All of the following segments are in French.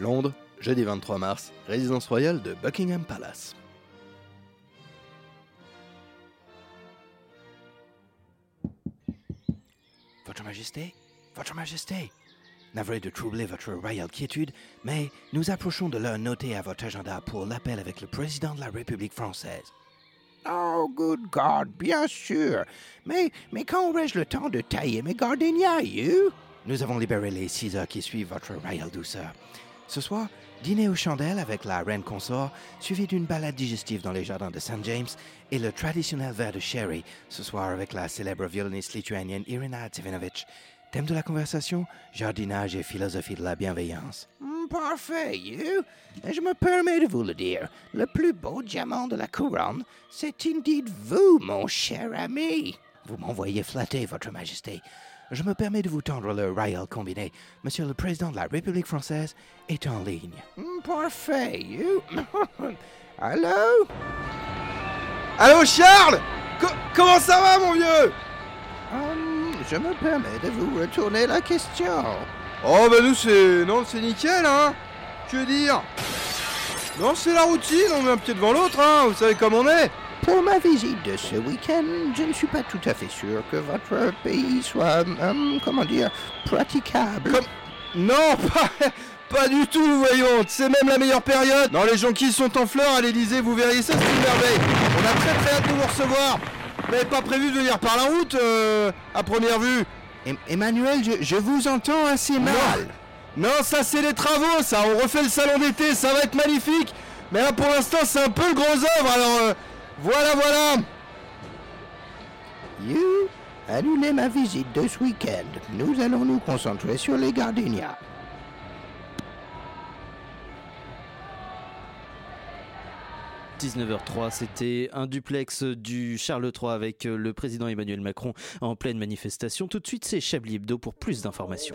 Londres, jeudi 23 mars, résidence royale de Buckingham Palace. Votre Majesté, Votre Majesté, navré de troubler votre royale quiétude, mais nous approchons de l'heure notée à votre agenda pour l'appel avec le président de la République française. Oh, good God, bien sûr. Mais, mais quand aurais-je le temps de tailler mes gardenias, you? Nous avons libéré les six heures qui suivent votre royale douceur. Ce soir, dîner aux chandelles avec la reine consort, suivi d'une balade digestive dans les jardins de St. James et le traditionnel verre de sherry, ce soir avec la célèbre violoniste lituanienne Irina Tsivinovich. Thème de la conversation, jardinage et philosophie de la bienveillance. Hmm, parfait, you. Je me permets de vous le dire, le plus beau diamant de la couronne, c'est indeed vous, mon cher ami. Vous m'envoyez flatter, Votre Majesté. Je me permets de vous tendre le Royal Combiné. Monsieur le Président de la République française est en ligne. Hmm, parfait, you. Allô? Allô Charles? Co- Comment ça va mon vieux? Hum, je me permets de vous retourner la question. Oh bah nous c'est... Non c'est nickel hein Que dire? Non c'est la routine, on met un pied devant l'autre hein, vous savez comme on est Pour ma visite de ce week-end, je ne suis pas tout à fait sûr que votre pays soit, hum, comment dire, praticable. Comme- Non pas... Pas du tout voyons, c'est même la meilleure période Non les jonquilles sont en fleurs à l'Elysée, vous verriez ça c'est une merveille On a très très hâte de vous recevoir Vous n'avez pas prévu de venir par la route euh, à première vue Em- Emmanuel, je, je vous entends assez mal. Non, ça c'est les travaux, ça. On refait le salon d'été, ça va être magnifique. Mais là pour l'instant c'est un peu le gros œuvre, alors euh, voilà, voilà. You, annulez ma visite de ce week-end. Nous allons nous concentrer sur les gardenias. – 19h03, c'était un duplex du Charles III avec euh, le président Emmanuel Macron en pleine manifestation. Tout de suite, c'est Chablis Hebdo pour plus d'informations.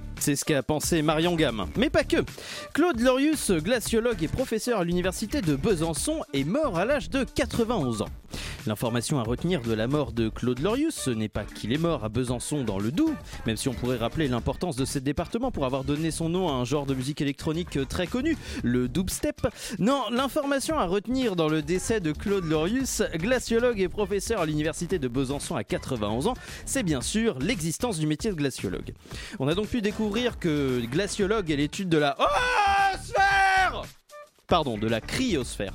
C'est ce qu'a pensé Marion Gamme. Mais pas que. Claude Lorius, glaciologue et professeur à l'université de Besançon, est mort à l'âge de 91 ans. L'information à retenir de la mort de Claude Lorius, ce n'est pas qu'il est mort à Besançon dans le Doubs, même si on pourrait rappeler l'importance de ce département pour avoir donné son nom à un genre de musique électronique très connu, le dubstep. Non, l'information à retenir dans le décès de Claude Lorius, glaciologue et professeur à l'université de Besançon à 91 ans, c'est bien sûr l'existence du métier de glaciologue. On a donc pu découvrir que glaciologue est l'étude de la Pardon, de la cryosphère.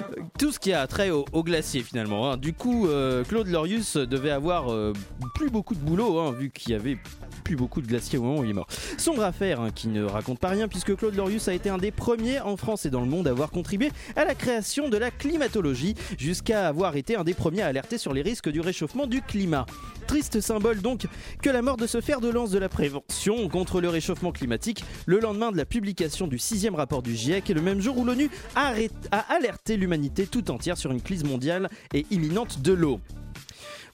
Euh, Tout ce qui a trait au, glacier finalement. hein. Du coup, euh, Claude Lorius devait avoir euh, plus beaucoup de boulot, hein, vu qu'il y avait plus beaucoup de glaciers au moment où il est mort. Sombre affaire hein, qui ne raconte pas rien, puisque Claude Lorius a été un des premiers en France et dans le monde à avoir contribué à la création de la climatologie, jusqu'à avoir été un des premiers à alerter sur les risques du réchauffement du climat. Triste symbole donc que la mort de ce fer de lance de la prévention contre le réchauffement climatique le lendemain de la publication du sixième rapport du GIEC et le même jour où l'ONU a, a alerté l'humanité tout entière sur une crise mondiale et imminente de l'eau.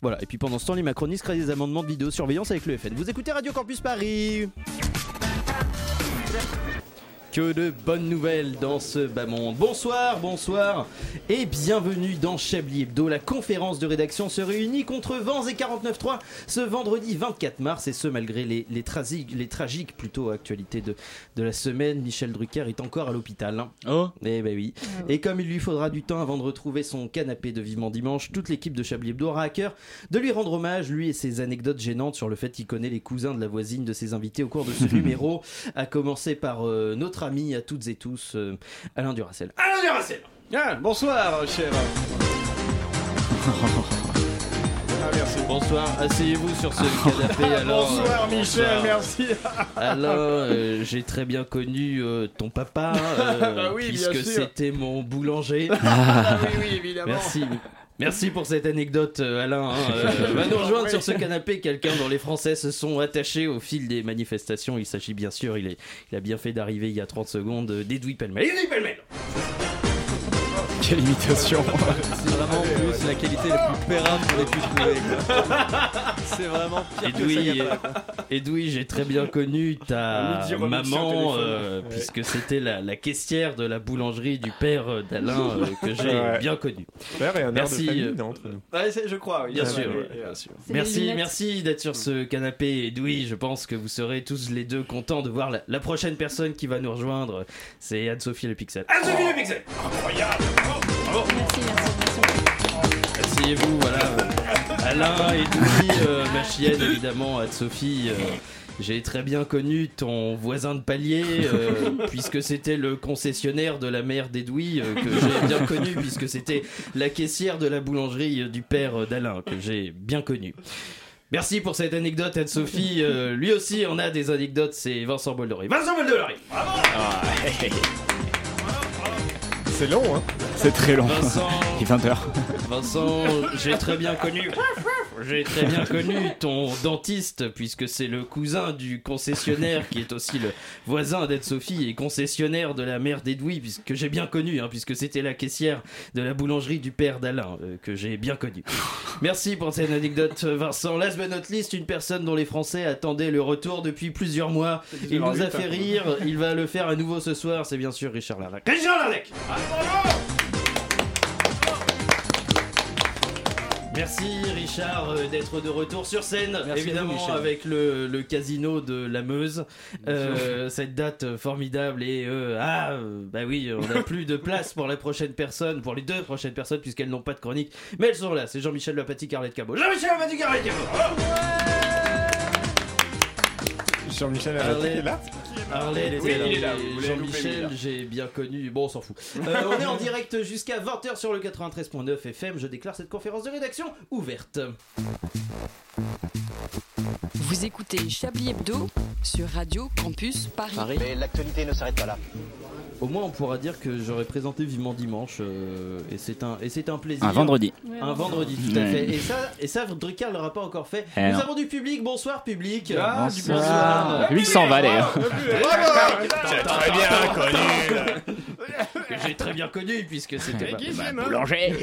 Voilà, et puis pendant ce temps, les macronistes créent des amendements de vidéosurveillance avec le FN. Vous écoutez Radio Campus Paris que de bonnes nouvelles dans ce bas monde. Bonsoir, bonsoir et bienvenue dans Chablis Hebdo. La conférence de rédaction se réunit contre vents et 49.3 ce vendredi 24 mars et ce malgré les, les, trasiques- les tragiques plutôt actualités de, de la semaine. Michel Drucker est encore à l'hôpital. hein. Oh Eh ben oui. Et comme il lui faudra du temps avant de retrouver son canapé de Vivement Dimanche, toute l'équipe de Chablis Hebdo aura à cœur de lui rendre hommage, lui et ses anecdotes gênantes sur le fait qu'il connaît les cousins de la voisine de ses invités au cours de ce numéro, à commencer par euh, notre ami à toutes et tous, euh, Alain Duracel. Alain Duracel Ah, bonsoir, cher. Ah, merci. Bonsoir, asseyez-vous sur ce canapé. Alors, bonsoir, euh, Michel, bonsoir. merci. Alain, euh, j'ai très bien connu euh, ton papa, euh, Bah oui, puisque c'était mon boulanger. Ah, oui, oui, évidemment. Merci. Merci pour cette anecdote, euh, Alain. hein. Euh, va nous rejoindre sur ce canapé quelqu'un dont les Français se sont attachés au fil des manifestations. Il s'agit bien sûr, il, est, il a bien fait d'arriver il y a 30 secondes, euh, d'Edoui Pellemel. Edoui Pellemel Quelle imitation C'est vraiment en plus la qualité la plus pérave qu'on ait pu trouver. C'est vraiment pire que Edoui, j'ai très bien connu ta maman, euh, Ouais. puisque c'était la, la caissière de la boulangerie du père euh, d'Alain euh, que j'ai Ouais. bien connu. Y a un air de Merci. famille euh, entre nous. Ouais, je crois, oui. Bien Ouais, sûr, bien Merci, merci d'être sur ce canapé, Edoui. Je pense que vous serez tous les deux contents de voir la, la prochaine personne qui va nous rejoindre. C'est Anne-Sophie Le Pixel. Anne-Sophie Le Pixel Incroyable Bravo Merci, merci, merci. Asseyez-vous, voilà. Alain, Edoui, euh, ma chienne, évidemment, Anne-Sophie. euh, j'ai très bien connu ton voisin de palier, euh, puisque c'était le concessionnaire de la mère d'Edoui, euh, que j'ai bien connu, puisque c'était la caissière de la boulangerie euh, du père euh, d'Alain, que j'ai bien connu. Merci pour cette anecdote, Anne-Sophie. Euh, lui aussi, on a des anecdotes, c'est Vincent Boldory. Vincent Boldory C'est long, hein C'est très long. Vincent. Il est 20h. Vincent, j'ai très bien connu. J'ai très bien connu ton dentiste, puisque c'est le cousin du concessionnaire qui est aussi le voisin d'Anne-Sophie et concessionnaire de la mère d'Edoui, puisque j'ai bien connu, hein, puisque c'était la caissière de la boulangerie du père d'Alain, euh, que j'ai bien connu. Merci pour cette anecdote, Vincent. Last but not least, une personne dont les Français attendaient le retour depuis plusieurs mois. Il nous a fait rire, il va le faire à nouveau ce soir, c'est bien sûr Richard Larnac. Richard Larnac Merci Richard euh, d'être de retour sur scène, Merci à vous, évidemment avec le, le casino de la Meuse. Euh, cette date formidable et euh, ah euh, bah oui, on n'a plus de place pour la prochaine personne, pour les deux prochaines personnes puisqu'elles n'ont pas de chronique, mais elles sont là. C'est Jean-Michel Lapati, Carlette Cabot. Jean-Michel Lapati, Carlette Cabot. Jean-Michel Arlette, Oui, elle il est là, il est Jean-Michel, j'ai bien connu. Bon, on s'en fout. Euh, on est en direct jusqu'à 20h sur le 93.9 FM. Je déclare cette conférence de rédaction ouverte. Vous écoutez Chablis Hebdo sur Radio Campus Paris. Mais l'actualité ne s'arrête pas là. Au moins, on pourra dire que j'aurais présenté vivement dimanche, euh, et c'est un et c'est un plaisir. Un vendredi. Ouais, Un vendredi, tout à fait. Et ça, et ça, Drucker l'aura pas encore fait. Eh Nous non. avons du public. Bonsoir, public. Ah, du Bonsoir. Bonsoir. Le public s'en va d'ailleurs. C'est très bien connu Que j'ai très bien connu puisque c'était ma- Boulanger.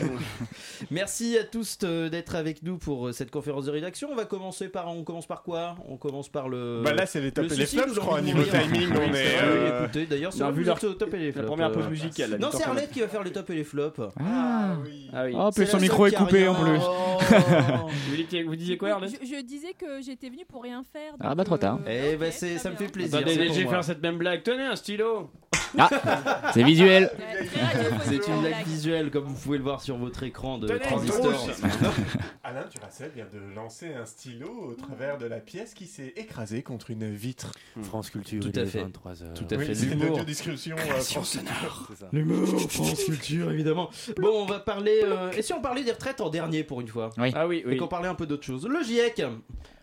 Merci à tous euh, d'être avec nous pour euh, cette conférence de rédaction. On va commencer par on commence par quoi? On commence par le Bah là, c'est les top le et les flops, je crois, niveau timing, on Oui, est, euh, écoutez, d'ailleurs, c'est on a vrai, vu leur- top et les La flops. première euh. pause musicale. Non, c'est Arlette qui va faire les tops et les flops. Ah. Ah oui. Oh, plus son la micro est coupé en plus. Vous disiez- quoi, Arlette? Je, disais que j'étais venue pour rien faire. Ah bah, trop tard. Eh très ça me fait plaisir. J'ai faire cette même blague. Tenez un stylo Ah, c'est visuel. C'est une la blague visuelle comme vous pouvez le voir sur votre écran de Tenez, transistor. Alain Duracell vient de lancer un stylo au travers de la pièce qui s'est écrasée contre une vitre. France Culture, Tout il à est fait. 23h. Tout à Oui, fait c'est une l'humour. audiodescription euh, France Culture. L'humour, France Culture, évidemment. Bon, on va parler. euh, Et si on parlait des retraites en dernier pour une fois Oui. Ah oui, Et oui. qu'on parlait un peu d'autre chose. Le GIEC.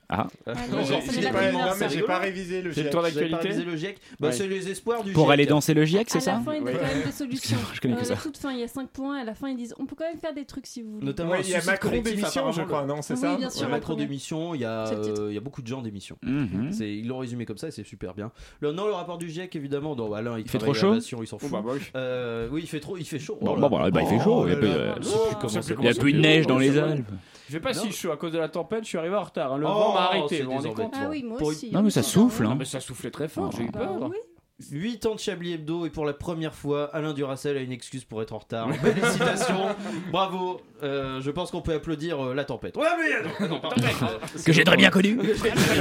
Ah. Euh, non, J'ai- pas- Non, mais j'ai pas révisé le C'est le GIEC. tour d'actualité révisé le GIEC Bah, Ouais. c'est les espoirs du Pour GIEC. aller danser le GIEC, c'est À la ça fin, il y a quand même des solutions. Je connais que Euh, ça. La toute fin, il y a 5 points. À la fin, ils disent on peut quand même faire des trucs si vous voulez. Notamment Ouais, il y a Macron d'émission, je crois, non, c'est Oui, ça bien Il y sûr. a Macron d'émission, il y a, le titre. euh, il y a beaucoup de gens d'émission. Mhm. C'est- Ils l'ont résumé comme ça et c'est super bien. Le, non, le rapport du GIEC, évidemment. Non, Alain, il, Il fait trop à chaud il s'en Oh, fout. bah, bah oui. Euh, oui, il fait trop, il fait chaud. Bon, Oh bah, il fait chaud. Il y a plus, ça de ça neige dans les Oh, Alpes. Je sais pas Non. si je suis à cause de la tempête, je suis arrivé en retard. hein. Le Oh, vent m'a arrêté, c'est vous vous rendez des compte Ah oui, moi Pour- aussi. Non, mais ça souffle, Ah, hein. mais ça soufflait très fort, j'ai eu Ah peur. oui. 8 ans de Chablis Hebdo et pour la première fois, Alain Duracel a une excuse pour être en retard. Félicitations, bravo. Euh, je pense qu'on peut applaudir euh, la tempête. Ouais, mais non, non, tempête. euh, Que j'ai très bien connu.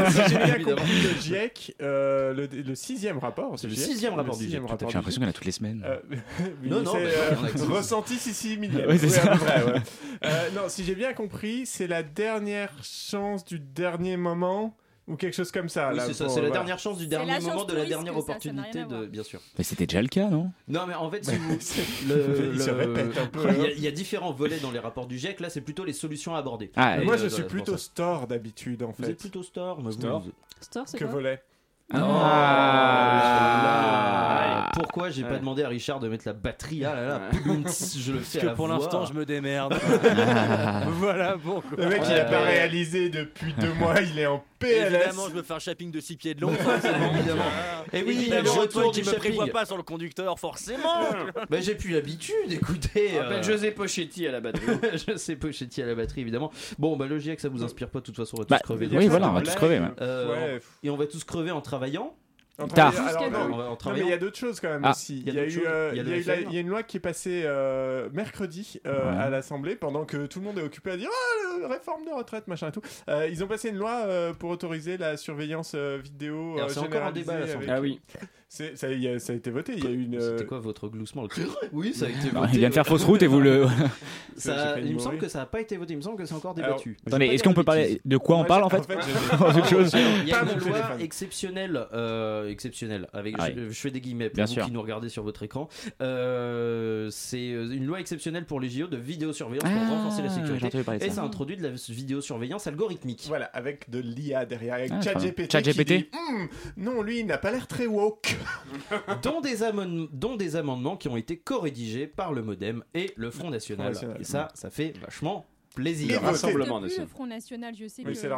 Si j'ai bien compris, le GIEC, euh, le, le sixième rapport, C'est le GIEC, sixième rapport le du GIEC, rapport J'ai l'impression qu'il y en a toutes les semaines. Euh, Non, non, c'est euh, ressenti 6 millième. Oui, c'est ça. près, ouais. Euh, non, si j'ai bien compris, c'est la dernière chance du dernier moment ou quelque chose comme ça. Oui, c'est ça, pour- c'est la voilà. dernière chance du dernier moment de la dernière ça, ça opportunité de. Bien sûr. Mais c'était déjà le cas, non? Non, mais en fait, si vous. C'est- le- Il se répète un peu, Il y, a, hein. il y a différents volets dans les rapports du GIEC. Là, c'est plutôt les solutions à aborder. Ah, Moi, euh, je suis plutôt store d'habitude, en Vous fait. êtes plutôt store, mais vous- Store. vous- Store, c'est Que quoi? volet? Ah. Ah. Pourquoi j'ai pas demandé à Richard de mettre la batterie Ah là là, je le fais. Parce que pour l'instant, je me démerde. Ah. voilà pourquoi. Le mec, il a pas réalisé depuis deux mois, il est en PLS. Évidemment, je me fais un shopping de 6 pieds de long, évidemment. Et oui, évidemment, je retourne qui me prévoit pas sur le conducteur, forcément. bah, j'ai plus l'habitude, écoutez. Euh. José Pochetti à la batterie. José Pochetti à la batterie, évidemment. Bon, bah, le GIEC, ça vous inspire pas, de toute façon, on va tous bah, crever. Oui, voilà, on va tous crever. Euh, et on va tous crever en en Tard. Mais il y a d'autres choses quand même aussi. Il y, y, euh, y, y, a une loi qui est passée euh, mercredi euh, à l'Assemblée pendant que tout le monde est occupé à dire ah, réforme de retraite, machin et tout. Euh, ils ont passé une loi pour autoriser la surveillance vidéo. C'est encore un débat. Avec... Ah oui ça, a, ça, a, été voté. Il y a une. C'était euh, quoi votre gloussement Oui, ça a été voté. Il vient de faire euh, fausse route et vous le. Ça, il me semble que ça n'a pas été voté. Il me semble que c'est encore débattu. Alors, attendez, est-ce qu'on peut parler de quoi on parle en fait, en fait Il y a une loi exceptionnelle, euh, exceptionnelle. Avec je, fais des guillemets pour vous qui nous regardez sur votre écran. Euh, c'est une loi exceptionnelle pour les JO de vidéosurveillance ah, pour renforcer la sécurité. Et ça introduit de la vidéosurveillance algorithmique. Voilà, avec de l'IA derrière, avec ah, ChatGPT. ChatGPT. Hum, non, lui, il n'a pas l'air très woke. dont, des dont des amendements qui ont été co-rédigés par le Modem et le Front National. Et ça, ça fait vachement plaisir. Le Rassemblement National. Front National, je sais oui, que c'est le,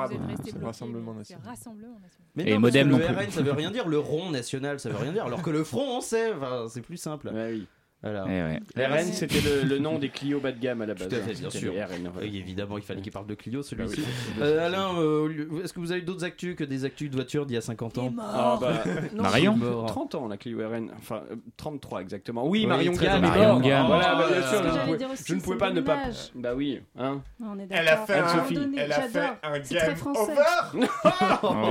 le Rassemblement National. Rassemblement Mais Modem le non plus. RN, ça veut rien dire. Le Rond National, ça veut rien dire. Alors que le Front, on sait. C'est plus simple. Oui. Eh Alors. Eh, RN, c'était le, nom des Clio bas de gamme à la base. Tout hein. bien sûr. Évidemment, il fallait qu'il parle de Clio, ah celui-ci. Bah Alain, euh, est-ce que vous avez d'autres actus que des actus de voitures d'il y a 50 ans ah, bah, Marion 30 ans, la Clio RN. Enfin, euh, 33 exactement. Oui, Marion Gamme. Marion Gamme. Bah, bien sûr, je, ne pouvais pas ne pas. Bah oui. Hein elle a fait un, donné, elle a fait un game over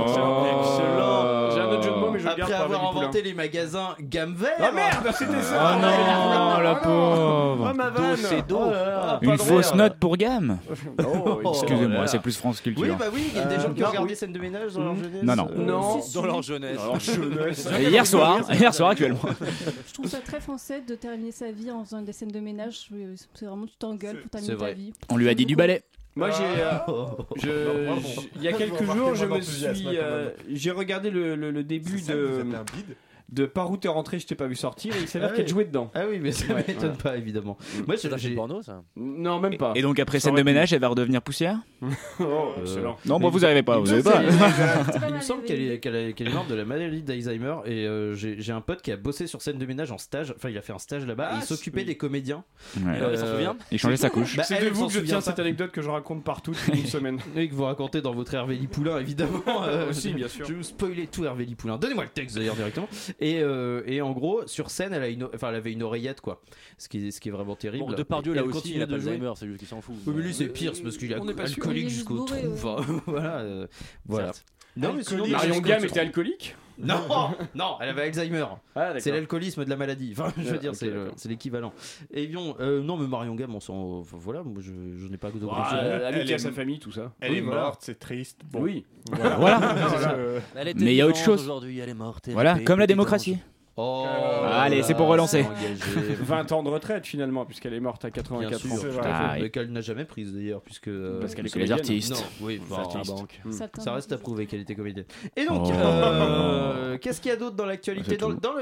Excellent. J'ai un autre jeu de mots, mais je Après avoir inventé les magasins gamme vert. Ah merde, c'était ça oh Oh, la ah, pauvre Do, c'est Do. Oh ah, Une fausse note pour gamme oh, Excusez-moi, c'est plus France Culture. Oui, bah oui, il y a des euh, gens qui ont regardé scène de ménage dans leur hmm. jeunesse. Non, non. Euh, non, dans leur jeunesse. Hier soir, hier soir actuellement. Je trouve ça très français de terminer sa vie en faisant des scènes de ménage. C'est vraiment, tu t'engueules pour terminer ta vie. On lui a dit du ballet. Moi, j'ai. Euh, oh. il y a quelques jours, je me suis. Euh, j'ai regardé le, début de de par où t'es rentré, je t'ai pas vu sortir, et il s'avère ah qu'elle jouait dedans. Ah oui, mais ça ouais, m'étonne pas, évidemment. Mm. Moi, c'est un porno, ça Non, même pas. Et, donc, après scène de ménage, elle va redevenir poussière Oh, euh, excellent. Non, bon, vous arrivez pas, vous avez pas. Il me semble qu'elle est morte de la maladie d'Alzheimer, et euh, j'ai un pote qui a bossé sur scène de ménage en stage, enfin, il a fait un stage là-bas, il ah, s'occupait des comédiens. Euh, il changeait sa couche. C'est bah, de vous que je tiens cette anecdote que je raconte partout une semaine. Et que vous racontez dans votre Hervé Lipoulin, évidemment. Aussi, bien sûr. Je vais vous spoiler tout Hervé Lipoulin. Donnez-moi le texte d'ailleurs directement. Et, euh, et en gros, sur scène, elle, avait une oreillette, quoi. Ce qui, ce qui est vraiment terrible. Bon, de par Dieu, là elle aussi, il a de c'est juste qu'il s'en fout. Oui, mais lui, c'est pire, c'est parce qu'il est alcoolique jusqu'au trou. Voilà. voilà. Non, mais sinon, Marion Gamme était alcoolique non, non, elle avait Alzheimer. Ah, c'est l'alcoolisme de la maladie. Enfin, je veux dire, euh, c'est l'équivalent. Et bien, euh, non, mais Marion Gamme, on s'en. Voilà, moi, je, n'ai pas de bah, elle, elle, elle est... sa famille, tout ça. Elle est morte, c'est triste. Oui. Voilà. voilà. mais il y a autre chose. Aujourd'hui, elle est morte. Voilà, comme la démocratie. Oh, Allez, c'est pour relancer. 20 ans de retraite finalement, puisqu'elle est morte à 84 ans. Ah, et- qu'elle n'a jamais prise d'ailleurs, puisque. Euh, Parce qu'elle est les comédienne. artistes. Oui, bah, artistes. banque. Hmm. Ça, reste à prouver qu'elle était comédienne. Et donc, oh. euh, qu'est-ce qu'il y a d'autre dans l'actualité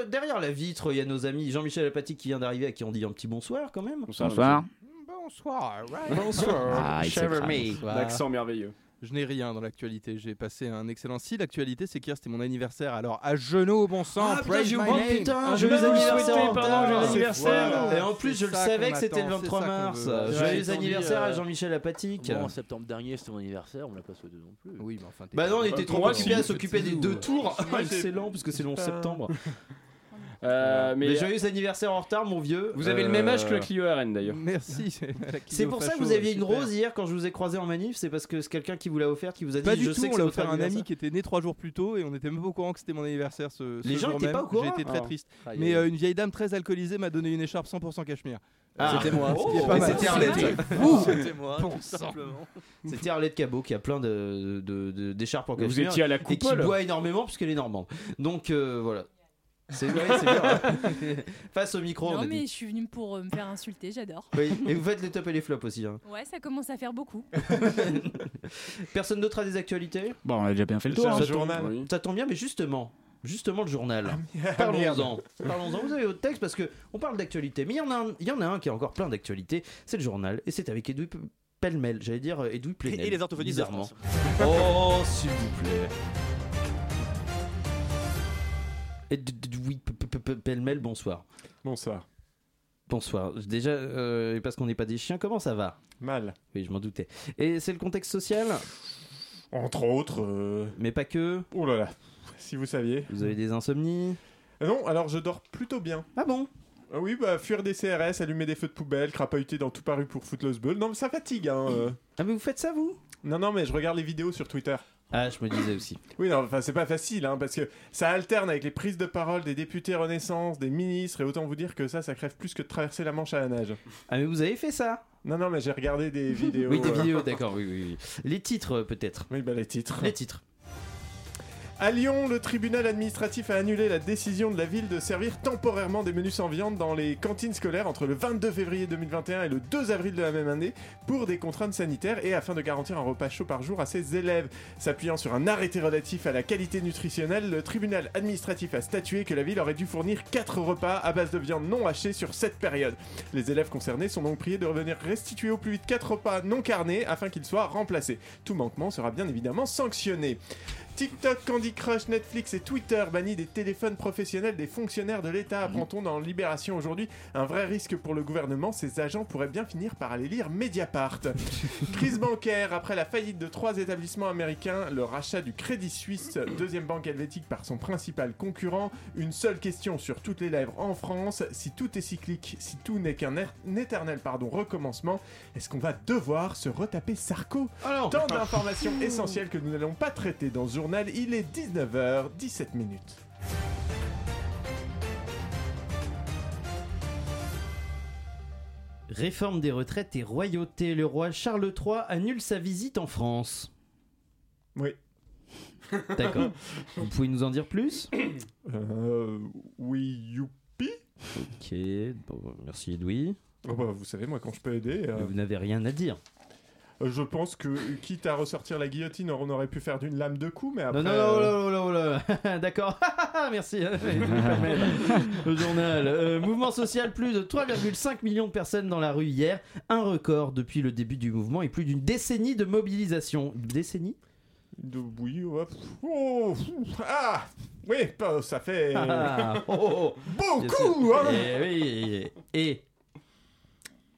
Derrière la vitre, il y a nos amis Jean-Michel Apathy qui vient d'arriver, à qui on dit un petit bonsoir quand même. Bonsoir. Bonsoir. Bonsoir. Ah, il L'accent merveilleux. Je n'ai rien dans l'actualité. J'ai passé un excellent. Si l'actualité, c'est qu'hier c'était mon anniversaire. Alors à genoux, bon sang. Ah, putain, j'ai oublié. Putain, joyeux anniversaire. Et en plus, je le savais que c'était le 23 mars. Joyeux anniversaire à euh, Jean-Michel Apatique. en septembre dernier, c'était mon anniversaire. On me l'a pas souhaité non plus. Oui, mais enfin. Bah non, on était trop occupés à s'occuper des deux euh. tours. Excellent, puisque c'est le 11 septembre. Euh, mais... Euh, joyeux anniversaire en retard, mon vieux. Vous avez le même âge que le euh, Clio RN d'ailleurs. Merci. C'est pour ça que vous aviez une rose hier quand je vous ai croisé en manif. C'est parce que c'est quelqu'un qui vous l'a offert, qui vous a dit. Pas du je tout. On l'a offert à un ami qui était né trois jours plus tôt et on était même pas au courant que c'était mon anniversaire. Ce, Les gens n'étaient pas au courant. J'étais très ah. triste. Ah, mais une vieille dame très alcoolisée m'a donné une écharpe 100% cachemire. Ah. C'était moi. C'était Arlette. C'était moi. Bon C'était Arlette Cabot qui a plein d'écharpes de, de, en cachemire. Vous étiez à la coupe. Et qui boit énormément puisqu'elle est normande. Donc voilà. C'est ouais, c'est bien. Hein. Face au micro, on non, mais je suis venue pour euh, me faire insulter, j'adore. Oui, Et vous faites les tops et les flops aussi. Hein. Ouais, ça commence à faire beaucoup. Personne d'autre a des actualités? Bon, on a déjà bien fait le tour. C'est un hein. journal. Ça tombe bien, mais justement, justement le journal. Ah, Parlons-en. Parlons-en. Vous avez votre texte parce que on parle d'actualité, mais il y en a, un, il y en a un qui est encore plein d'actualités. C'est le journal et c'est avec Edoui P- Pellemel. J'allais dire euh, Edoui Plenel. Et les orthophonistes Oh, s'il vous plaît. Edoui P- P- P- Pellemel, bonsoir. Bonsoir. Bonsoir. Déjà, euh, parce qu'on n'est pas des chiens, comment ça va? Mal. Oui, je m'en doutais. Et c'est le contexte social? Entre autres. euh, Mais pas que. Oh là là. Si vous saviez. Vous avez des insomnies? Euh, Non, alors je dors plutôt bien. Ah bon? Ah Oui, bah fuir des CRS, allumer des feux de poubelle, crapahuter dans tout Paris pour Footloose Ball. Non, mais ça fatigue, hein. euh. Ah mais vous faites ça vous? Non, non, mais je regarde les vidéos sur Twitter. Ah, je me disais aussi. Oui, non, enfin, c'est pas facile, hein, parce que ça alterne avec les prises de parole des députés Renaissance, des ministres, et autant vous dire que ça, ça crève plus que de traverser la Manche à la nage. Ah mais vous avez fait ça? Non, non, mais j'ai regardé des vidéos. Oui, des euh, vidéos, d'accord, oui, oui, oui. Les titres, peut-être. Oui, bah les titres. Les titres. À Lyon, le tribunal administratif a annulé la décision de la ville de servir temporairement des menus sans viande dans les cantines scolaires entre le 22 février 2021 et le 2 avril de la même année pour des contraintes sanitaires et afin de garantir un repas chaud par jour à ses élèves. S'appuyant sur un arrêté relatif à la qualité nutritionnelle, le tribunal administratif a statué que la ville aurait dû fournir 4 repas à base de viande non hachée sur cette période. Les élèves concernés sont donc priés de revenir restituer au plus vite 4 repas non carnés afin qu'ils soient remplacés. Tout manquement sera bien évidemment sanctionné. TikTok, Candy Crush, Netflix et Twitter bannissent des téléphones professionnels des fonctionnaires de l'État. Apprend-on dans Libération aujourd'hui un vrai risque pour le gouvernement. Ces agents pourraient bien finir par aller lire Mediapart. Crise bancaire. Après la faillite de trois établissements américains, le rachat du Crédit Suisse, deuxième banque helvétique par son principal concurrent. Une seule question sur toutes les lèvres en France. Si tout est cyclique, si tout n'est qu'un er- éternel pardon, recommencement, est-ce qu'on va devoir se retaper Sarko? Tant d'informations essentielles que nous n'allons pas traiter dans ce journal. Il est 19h17 minutes. Réforme des retraites et royauté. Le roi Charles III annule sa visite en France. Oui. D'accord. Vous pouvez nous en dire plus? Euh, oui, youpi. Ok, bon, merci Edoui. Oh bah, vous savez, moi, quand je peux aider. euh, Vous n'avez rien à dire. Euh, je pense que, quitte à ressortir la guillotine, on aurait pu faire d'une lame de coups, mais après. Non, non, non, oh là, oh là. D'accord. Merci. euh, Le journal. Euh, mouvement social, plus de 3,5 millions de personnes dans la rue hier. Un record depuis le début du mouvement et plus d'une décennie de mobilisation. Une décennie? De, oui. Oh, ah Oui, ça fait. Ah, oh, oh. Beaucoup, hein Eh oui. Et.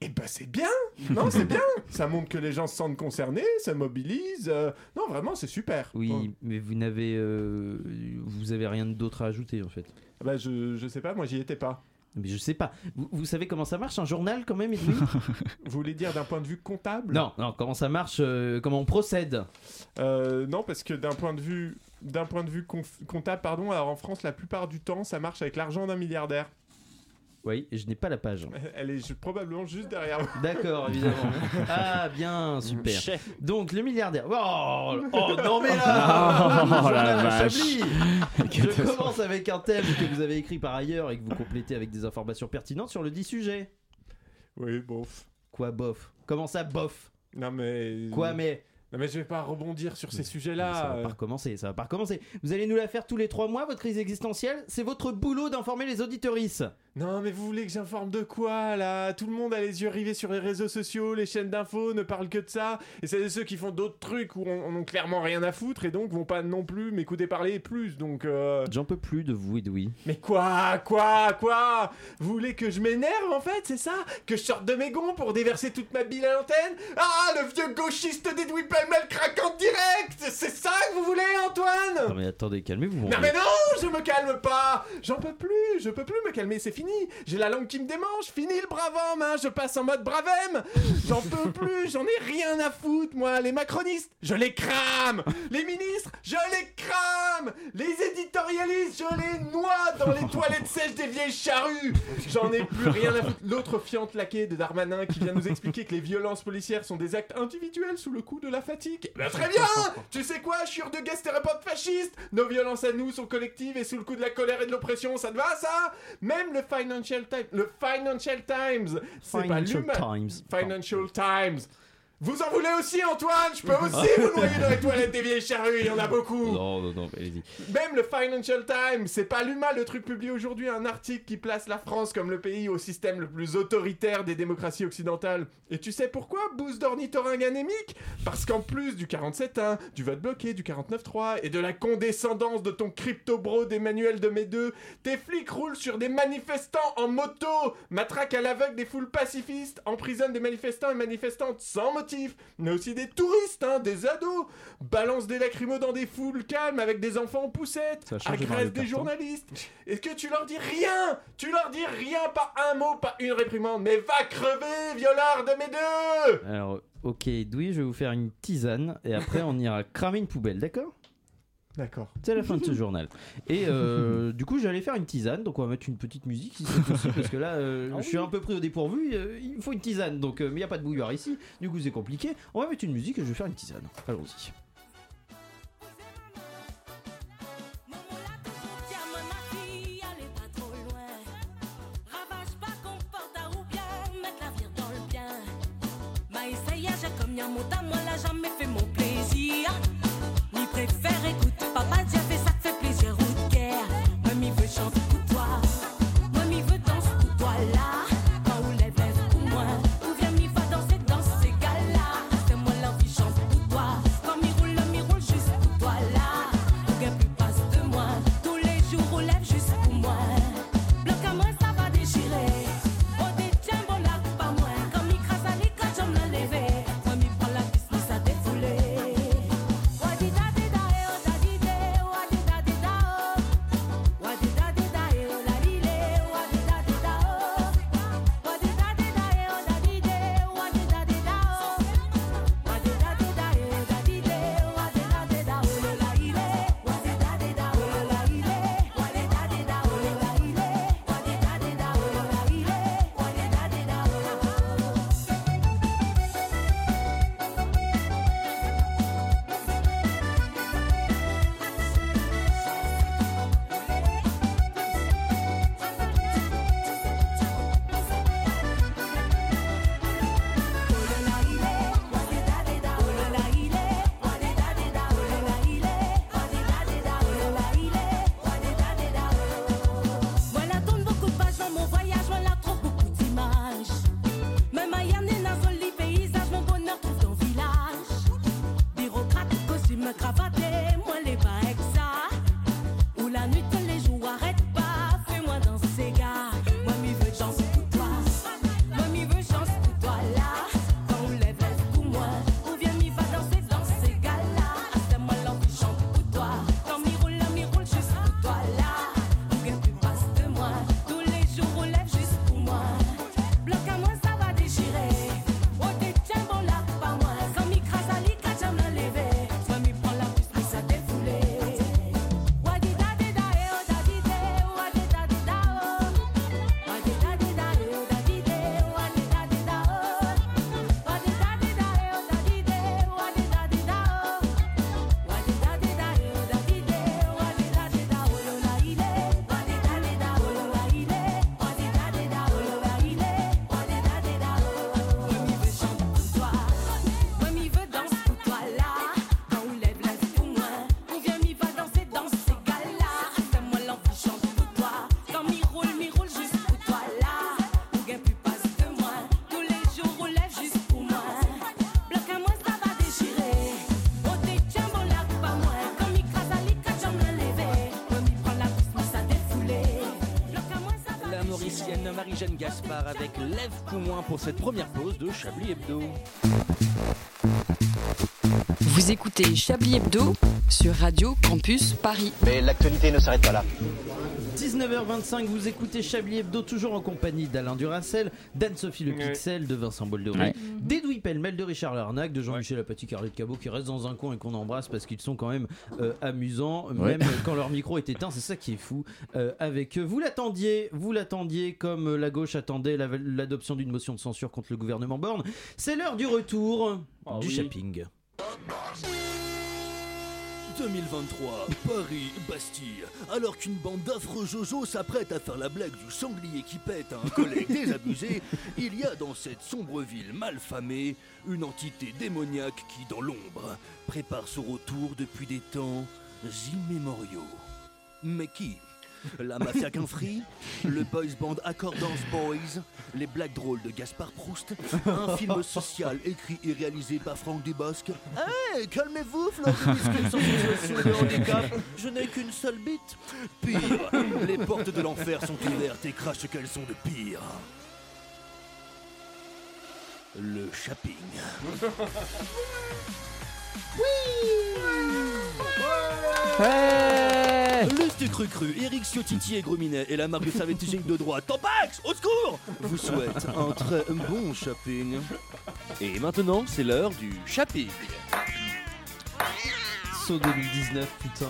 Eh ben c'est bien Non, c'est bien Ça montre que les gens se sentent concernés, se mobilisent. euh, Non, vraiment, c'est super. Oui, mais vous n'avez. euh, vous avez rien d'autre à ajouter en fait. Ah Bah, je, je sais pas, moi, j'y étais pas. Mais je sais pas. Vous, vous savez comment ça marche un journal quand même, Edoui Vous voulez dire d'un point de vue comptable? Non, non, comment ça marche, euh, comment on procède? Euh, non, parce que d'un point de vue, d'un point de vue conf- comptable, pardon, alors en France, la plupart du temps, ça marche avec l'argent d'un milliardaire. Oui, et je n'ai pas la page. Elle est probablement juste derrière vous. D'accord, évidemment. Ah, bien, super. Chef. Donc, le milliardaire. Oh, oh, non, mais là Oh, la vache. Je commence avec un thème que vous avez écrit par ailleurs et que vous complétez avec des informations pertinentes sur le dit sujet. Oui, bof. Quoi, bof? Comment ça, bof? Non, mais. Quoi, mais Non, mais je vais pas rebondir sur ces Mais Ça sujets-là. va euh. pas recommencer, ça va pas recommencer. Vous allez nous la faire tous les trois mois, votre crise existentielle C'est votre boulot d'informer les auditorices. Non, mais vous voulez que j'informe de quoi là? Tout le monde a les yeux rivés sur les réseaux sociaux, les chaînes d'infos ne parlent que de ça. Et c'est ceux qui font d'autres trucs où on, on ont clairement rien à foutre et donc vont pas non plus m'écouter parler plus. Donc. euh, J'en peux plus de vous, Edoui. Mais quoi Quoi Quoi? Vous voulez que je m'énerve en fait, c'est ça? Que je sorte de mes gonds pour déverser toute ma bile à l'antenne? Ah, le vieux gauchiste d'Edoui Pellemel en direct. C'est ça que vous voulez, Antoine Non mais attendez, calmez-vous. mon non vieux. mais non, je me calme pas. J'en peux plus, je peux plus me calmer, c'est fini. J'ai la langue qui me démange, fini le brave homme, hein, je passe en mode bravem J'en peux plus, j'en ai rien à foutre, moi Les macronistes, je les crame. Les ministres, je les crame. Les éditorialistes, je les noie dans les toilettes sèches des vieilles charrues. J'en ai plus rien à foutre. L'autre fiante laquée de Darmanin qui vient nous expliquer que les violences policières sont des actes individuels sous le coup de la fatigue Ben très bien Tu sais quoi, chure de gastéropodes fascistes Nos violences à nous sont collectives et sous le coup de la colère et de l'oppression, ça te va ça? Même le Financial Times, le Financial Times, c'est pas Financial l'humain. Times. Financial Times. Vous en voulez aussi, Antoine? Je peux aussi vous noyer dans les toilettes des vieilles charrues, il y en a beaucoup Non, non, non, allez-y. Même le Financial Times, c'est pas l'humain le truc publié aujourd'hui, un article qui place la France comme le pays au système le plus autoritaire des démocraties occidentales. Et tu sais pourquoi, bouse d'ornithorynque anémique Parce qu'en plus du 47.1, du vote bloqué, du 49.3 et de la condescendance de ton crypto-bro d'Emmanuel de Médeux, tes flics roulent sur des manifestants en moto, matraquent à l'aveugle des foules pacifistes, emprisonnent des manifestants et manifestantes sans mais aussi des touristes, hein, des ados, balancent des lacrymos dans des foules calmes avec des enfants en dans agressent des journalistes. Est-ce que tu leur dis rien? Tu leur dis rien, pas un mot, pas une réprimande, mais va crever, violard de mes deux! Alors, ok, Edoui, je vais vous faire une tisane et après on ira cramer une poubelle, d'accord? D'accord. C'est la fin de ce journal. Et euh, du coup, j'allais faire une tisane, donc on va mettre une petite musique si c'est possible, parce que là, euh, Ah je suis un peu pris au dépourvu. euh, il faut une tisane, donc euh, mais il n'y a pas de bouilloire ici, du coup c'est compliqué. On va mettre une musique et je vais faire une tisane. Allons-y. Ravage pas, conforte à ou bien, mettre la vie dans le bien. Ma essaye, j'ai comme y'a mon temps, moi l'a jamais fait mon plaisir. Ni préfère, écoute, papa Dieu fait Lève Poumoin pour cette première pause de Chablis Hebdo. Vous écoutez Chablis Hebdo sur Radio Campus Paris. Mais l'actualité ne s'arrête pas là. 19h25, vous écoutez Chablis Hebdo, toujours en compagnie d'Alain Duracel, d'Anne-Sophie Le Pixel, de Vincent Boldery, Ouais. d'Edoui Pellemel, de Richard Larnac, de Jean-Michel Apathy, Carlet de Cabot, qui restent dans un coin et qu'on embrasse parce qu'ils sont quand même euh, amusants, Ouais. même quand leur micro est éteint, c'est ça qui est fou euh, avec eux. Vous l'attendiez, vous l'attendiez comme la gauche attendait la- l'adoption d'une motion de censure contre le gouvernement Borne. C'est l'heure du retour Ah du oui. shopping. 2023, Paris, Bastille. Alors qu'une bande d'affreux Jojo s'apprête à faire la blague du sanglier qui pète à un collègue désabusé, il y a dans cette sombre ville malfamée une entité démoniaque qui, dans l'ombre, prépare son retour depuis des temps immémoriaux. Mais qui La mafia Quinfree Le boys band Accordance Boys Les blagues drôles de Gaspard Proust Un film social écrit et réalisé par Franck Dubosc. Hey, calmez-vous, de handicap. Je n'ai qu'une seule bite. Pire, les portes de l'enfer sont ouvertes et crachent qu'elles sont de pire. Le shopping Le cru cru, Eric Ciotiti et Gruminet et la marque de serviette de droite Tampax, au secours Vous souhaite un très bon shopping. Et maintenant, c'est l'heure du shopping. Saut 2019, putain.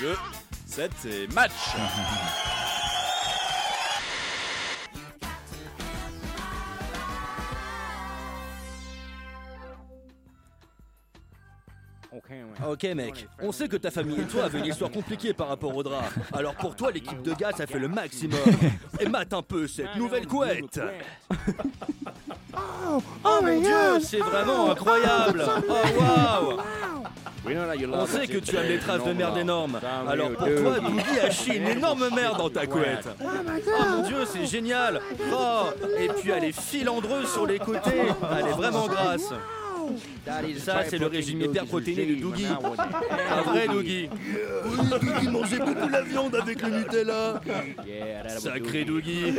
Jeu, 7 et match Ok mec, on sait que ta famille et toi avez une histoire compliquée par rapport au drap. Alors pour toi l'équipe de gars ça fait le maximum. Et mate un peu cette nouvelle couette. Oh mon dieu, c'est vraiment incroyable. Oh waouh. On sait que tu as des traces de merde énormes. Alors pour toi, Dougie a chié une énorme merde dans ta couette. Oh mon dieu, c'est génial. Oh, et puis elle est filandreuse sur les côtés. Elle est vraiment grasse. Ça, c'est le régime hyperprotéiné de Dougie. Un vrai Dougie. Oui, Dougie mangeait beaucoup la viande avec le Nutella. Sacré Dougie.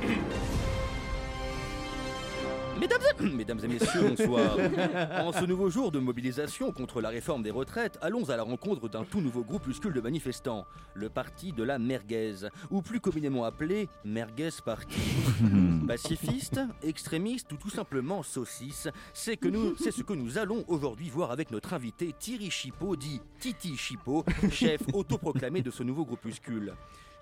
Mesdames et, Mesdames et messieurs, bonsoir. En ce nouveau jour de mobilisation contre la réforme des retraites, allons à la rencontre d'un tout nouveau groupuscule de manifestants, le Parti de la Merguez, ou plus communément appelé Merguez Party. Pacifiste, extrémiste ou tout simplement saucisse, c'est que nous, c'est ce que nous allons aujourd'hui voir avec notre invité Thierry Chipot, dit Titi Chipot, chef autoproclamé de ce nouveau groupuscule.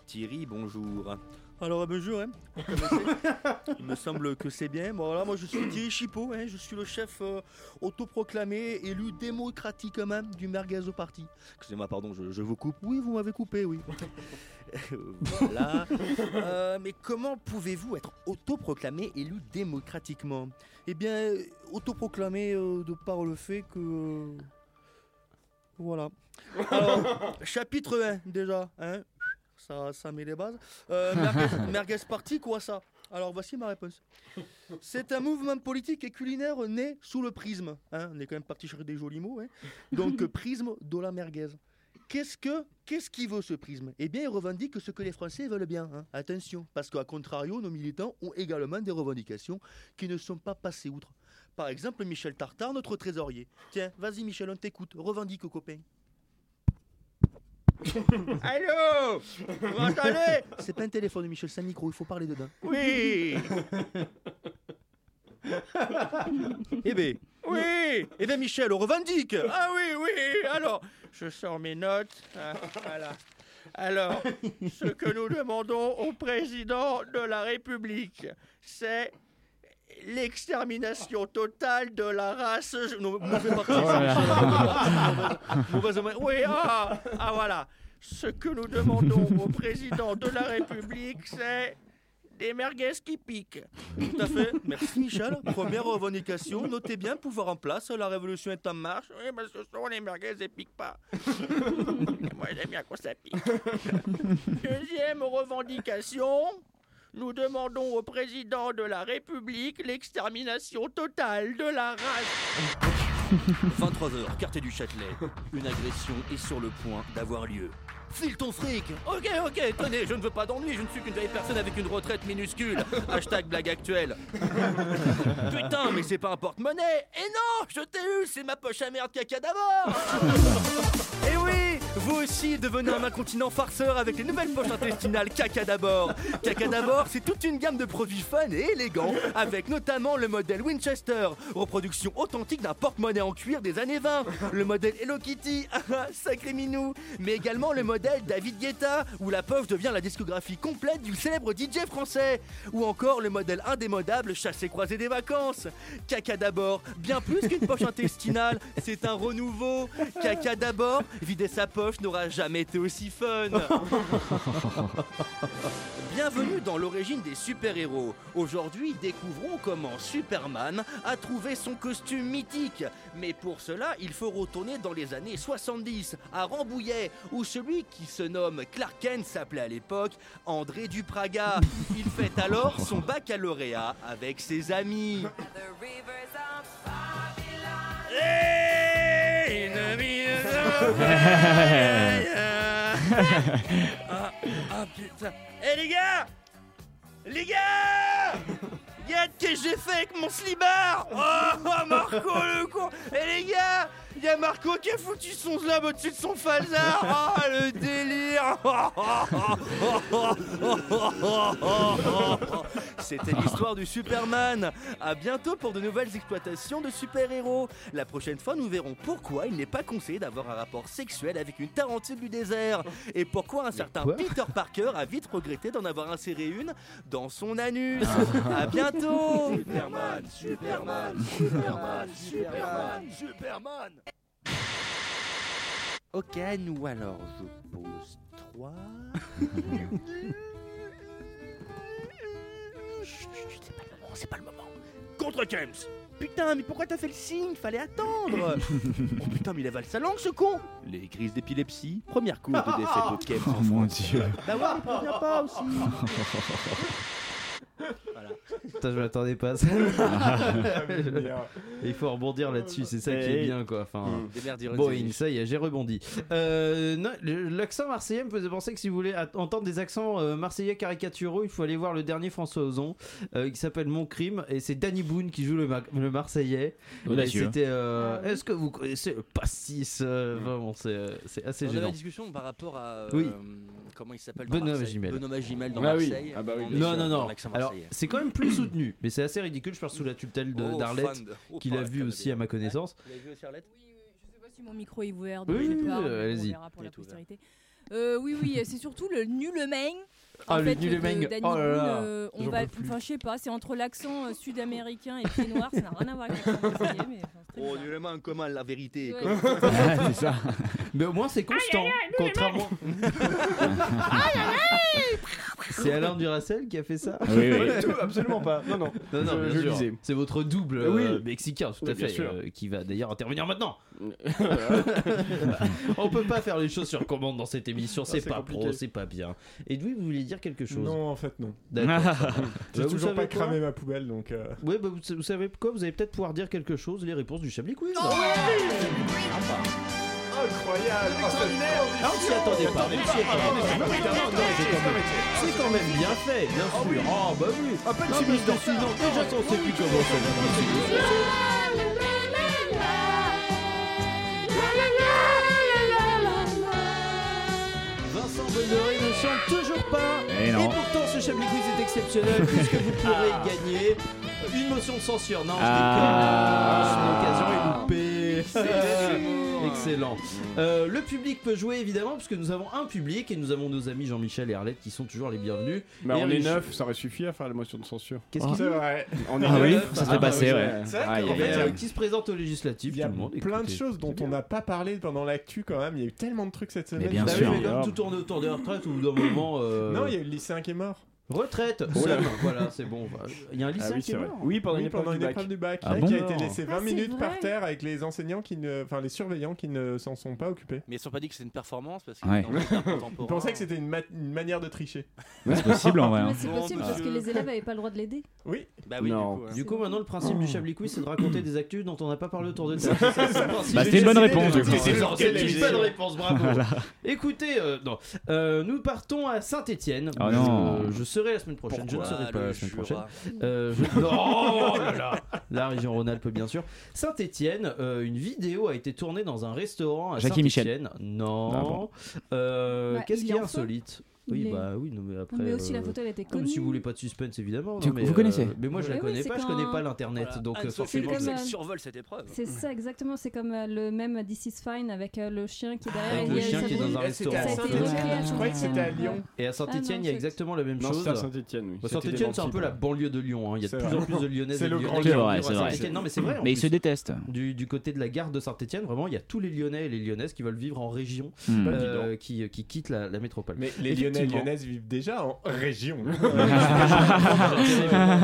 Thierry, bonjour. Alors bonjour, hein. il me semble que c'est bien. Bon, voilà, moi je suis Thierry Chipot, hein, je suis le chef euh, autoproclamé, élu démocratiquement du Merguez au parti. Excusez-moi, pardon, je, je vous coupe. Oui, vous m'avez coupé, oui. voilà. Euh, mais comment pouvez-vous être autoproclamé élu démocratiquement? Eh bien, euh, autoproclamé euh, de par le fait que. Voilà. Alors, chapitre 1 déjà, hein ça, ça met les bases. Euh, merguez, merguez Party, quoi ça? Alors voici ma réponse. C'est un mouvement politique et culinaire né sous le prisme. Hein on est quand même parti chercher des jolis mots. Hein Donc prisme de la merguez. Qu'est-ce que qu'est-ce qui veut ce prisme? Eh bien, il revendique ce que les Français veulent bien. hein. Attention, parce qu'à contrario, nos militants ont également des revendications qui ne sont pas passées outre. Par exemple, Michel Tartare, notre trésorier. Tiens, vas-y Michel, on t'écoute. Revendique, copain. Allô Vous m'entendez C'est pas un téléphone de Michel, c'est un micro, il faut parler dedans. Oui Eh ben, oui Eh ben Michel, on revendique Ah oui, oui, alors, je sors mes notes. Ah, voilà. Alors, ce que nous demandons au président de la République, c'est l'extermination totale de la race. Non, mauvais parti. Mauvaise- mauvaise- Oui, ah, ah, voilà. Ce que nous demandons au président de la République, c'est des merguez qui piquent. Tout à fait. Merci Michel. Première revendication, notez bien pouvoir en place, la révolution est en marche. Oui, mais ce sont les merguez, elles piquent pas. Moi, j'aime bien quand ça pique. Deuxième revendication. Nous demandons au président de la République l'extermination totale de la race. 23h, quartier du Châtelet. Une agression est sur le point d'avoir lieu. File ton fric Ok, ok, tenez, je ne veux pas d'ennui, je ne suis qu'une vieille personne avec une retraite minuscule. Hashtag blague actuelle. Putain, mais c'est pas un porte-monnaie Et non, je t'ai eu, c'est ma poche à merde caca d'abord Et oui, Vous aussi devenez un incontinent farceur avec les nouvelles poches intestinales Caca d'abord. Caca d'abord, c'est toute une gamme de produits fun et élégants, avec notamment le modèle Winchester, reproduction authentique d'un porte-monnaie en cuir des années 20, le modèle Hello Kitty, ah, sacré minou, mais également le modèle David Guetta, où la poche devient la discographie complète du célèbre DJ français, ou encore le modèle indémodable chassé-croisé des vacances. Caca d'abord, bien plus qu'une poche intestinale, c'est un renouveau. Caca d'abord, vider sa poche n'aura jamais été aussi fun. Bienvenue dans l'origine des super-héros. Aujourd'hui, découvrons comment Superman a trouvé son costume mythique. Mais pour cela, il faut retourner dans les années 70, à Rambouillet, où celui qui se nomme Clark Kent s'appelait à l'époque André Dupraga. Il fait alors son baccalauréat avec ses amis. ah, ah, putain. Eh les gars! Les gars! Regarde que j'ai fait avec mon slibard Oh, Marco le con! Eh les gars Il y a Marco qui a foutu son slab au-dessus de son falzar. Oh le délire. C'était l'histoire du Superman. À bientôt pour de nouvelles exploitations de super-héros. La prochaine fois nous verrons pourquoi il n'est pas conseillé d'avoir un rapport sexuel avec une tarentule du désert. Et pourquoi un certain Peter Parker a vite regretté d'en avoir inséré une dans son anus. À bientôt. Superman, Superman, Superman, Superman, Superman Ok, nous alors, je pose 3. C'est pas le moment, c'est pas le moment. Contre James Putain, mais pourquoi t'as fait le signe? Fallait attendre Oh putain, mais il avale sa langue ce con Les crises d'épilepsie, première cause de décès de Kems en Oh mon dieu. Bah ouais, il prévient pas aussi Putain, je m'attendais pas à ça. Il faut rebondir là-dessus, c'est ça qui est Eh. bien quoi. Enfin, Mm. Ironiques. ça y est, j'ai rebondi. Euh, L'accent marseillais me faisait penser que si vous voulez entendre des accents euh, marseillais caricaturaux, il faut aller voir le dernier François Ozon euh, qui s'appelle Mon Crime et c'est Danny Boone qui joue le, ma- le marseillais. Audacieux. C'était. euh, Est-ce que vous connaissez le pastis euh, Vraiment, c'est euh, c'est assez On avait la gênant. discussion par rapport à. euh, Oui. comment il s'appelle Benoît Magimel. Benoît Magimel dans Ah oui. Marseille. Ah bah oui, On Non, non, non. l'accent Alors, c'est quand même plus soutenu, mais c'est assez ridicule. Je parle sous la tutelle de- Oh, d'Arlette, oh, qui l'a Arlette, vu aussi à ma connaissance. Vous l'avez vu aussi, Arlette Je sais pas si mon micro est ouvert, donc Oui, oui, pas, oui, allez-y. On verra pour Il la est ouvert. postérité. Euh, oui, oui, c'est surtout le nulemain. Ah, en le fait, de. Danny Oh là là, Boone, euh, on va, enfin, je sais pas, c'est entre l'accent euh, sud-américain et pied noir, ça n'a rien à voir avec l'accent mais très Oh, nullement en commun, la vérité. Ouais. c'est ça. Mais au moins, c'est constant. Contrairement. C'est Alain Duracel qui a fait ça Oui, oui. Pas du tout, absolument pas. Non, non. Non, non, Je- je. C'est votre double Oui. euh, mexicain, tout à Oui, fait, euh, qui va d'ailleurs intervenir maintenant. On peut pas faire les choses sur commande dans cette émission, c'est c'est pas compliqué. pro, c'est pas bien. Et Edoui, vous vouliez dire quelque chose Non, en fait, non. D'accord. J'ai Bah, toujours pas cramé ma poubelle, donc. euh, Ouais, bah, vous, vous savez quoi Vous allez peut-être pouvoir dire quelque chose, les réponses du Chablis Quiz. Incroyable Ah, on s'y attendait pas, on s'y attendait pas. Non, non, c'est quand même- bien fait, bien sûr. Oh, bah oui. Un peu de Non, chimie déjà, on sait plus comment ça Bonnery ne chante toujours pas. Eh non. pourtant, ce Chablis Quiz est exceptionnel puisque vous pourrez gagner une motion de censure. Non, je Ah. déconne. L'occasion est loupée. Excellent. Euh, le public peut jouer évidemment puisque nous avons un public et nous avons nos amis Jean-Michel et Arlette qui sont toujours les bienvenus. Et on est neuf, ça aurait suffi à faire la motion de censure. Qu'est-ce Ah. qu'il C'est dit vrai. On est Ah oui, neuf. ça Ah, passé, bah, ouais. C'est vrai qu'en aïe, fait, aïe. il y a Euh, qui se présente aux législatives Il y a tout le monde. plein de choses dont on n'a pas parlé pendant l'actu quand même. Il y a eu tellement de trucs cette semaine. bien Bah oui, sûr. mais comme tout tourne autour des retraites ou d'un moment. euh, Non, il y a eu le lycéen qui est mort. Retraite, seul. voilà, c'est bon. Il y a un lycéen Ah oui, qui est c'est vrai. mort. Oui, pendant Oui, une pendant épreuve une du bac. épreuve du bac, Ah qui a été laissé 20 Ah, c'est minutes par terre avec les enseignants qui ne, enfin les surveillants qui ne s'en sont pas occupés. Mais ils sont pas dit que c'est une performance parce que Ouais. dans le art Ils contemporain- pensaient que c'était une, ma- une manière de tricher. C'est possible en vrai. Mais hein. c'est Bon, possible parce que monsieur. les élèves n'avaient pas le droit de l'aider. Oui. Bah oui, Non. du coup. hein. Du coup, maintenant, le principe du Chablis Quiz, c'est de raconter des actus dont on n'a pas parlé autour de. C'est ça, c'est le principe. Bah, c'était une bonne réponse, du coup. C'est c'est- c'est une Voilà. bonne réponse, bravo. Écoutez, euh, non. Euh, nous partons à Saint-Étienne. Oh non. Je, je serai la semaine prochaine. je ne Pourquoi serai pas la semaine Jura prochaine. Euh, je... Non, oh là là. La région Rhône-Alpes, bien sûr. Saint-Étienne, une vidéo a été tournée dans un restaurant à. Saint-Étienne. Non. Ah bon. Euh, Bah, Qu'est-ce qui est insolite? Oui, est- bah oui, non, mais après. mais aussi la euh, photo, elle était non, mais si connue. vous voulez pas de suspense, évidemment. Tu- non, mais, vous connaissez Mais moi, je la oui, connais pas, je connais pas l'internet. Voilà, donc, euh, Anne-Sophie forcément. comme, euh, survole cette épreuve. C'est ça, exactement. C'est comme euh, le même This is Fine avec euh, le chien qui est derrière. Avec et le chien qui est dans un restaurant. Je croyais que c'était à. Lyon. Et à Ah Saint-Etienne, non, il y a exactement la même Non, chose. Saint-Etienne, oui. Bah, Saint-Etienne, c'est un peu la banlieue de Lyon. hein. Il y a de plus en plus de Lyonnaises C'est le Lyonnais grand. Non, mais c'est vrai. Mais ils se détestent. Du, côté de la gare de Saint-Etienne, vraiment, il y a tous les Lyonnais et les Lyonnaises qui veulent vivre en région, euh, qui, qui quittent la, la métropole. Mais les Lyonnais Effectivement. Lyonnaises vivent déjà en région.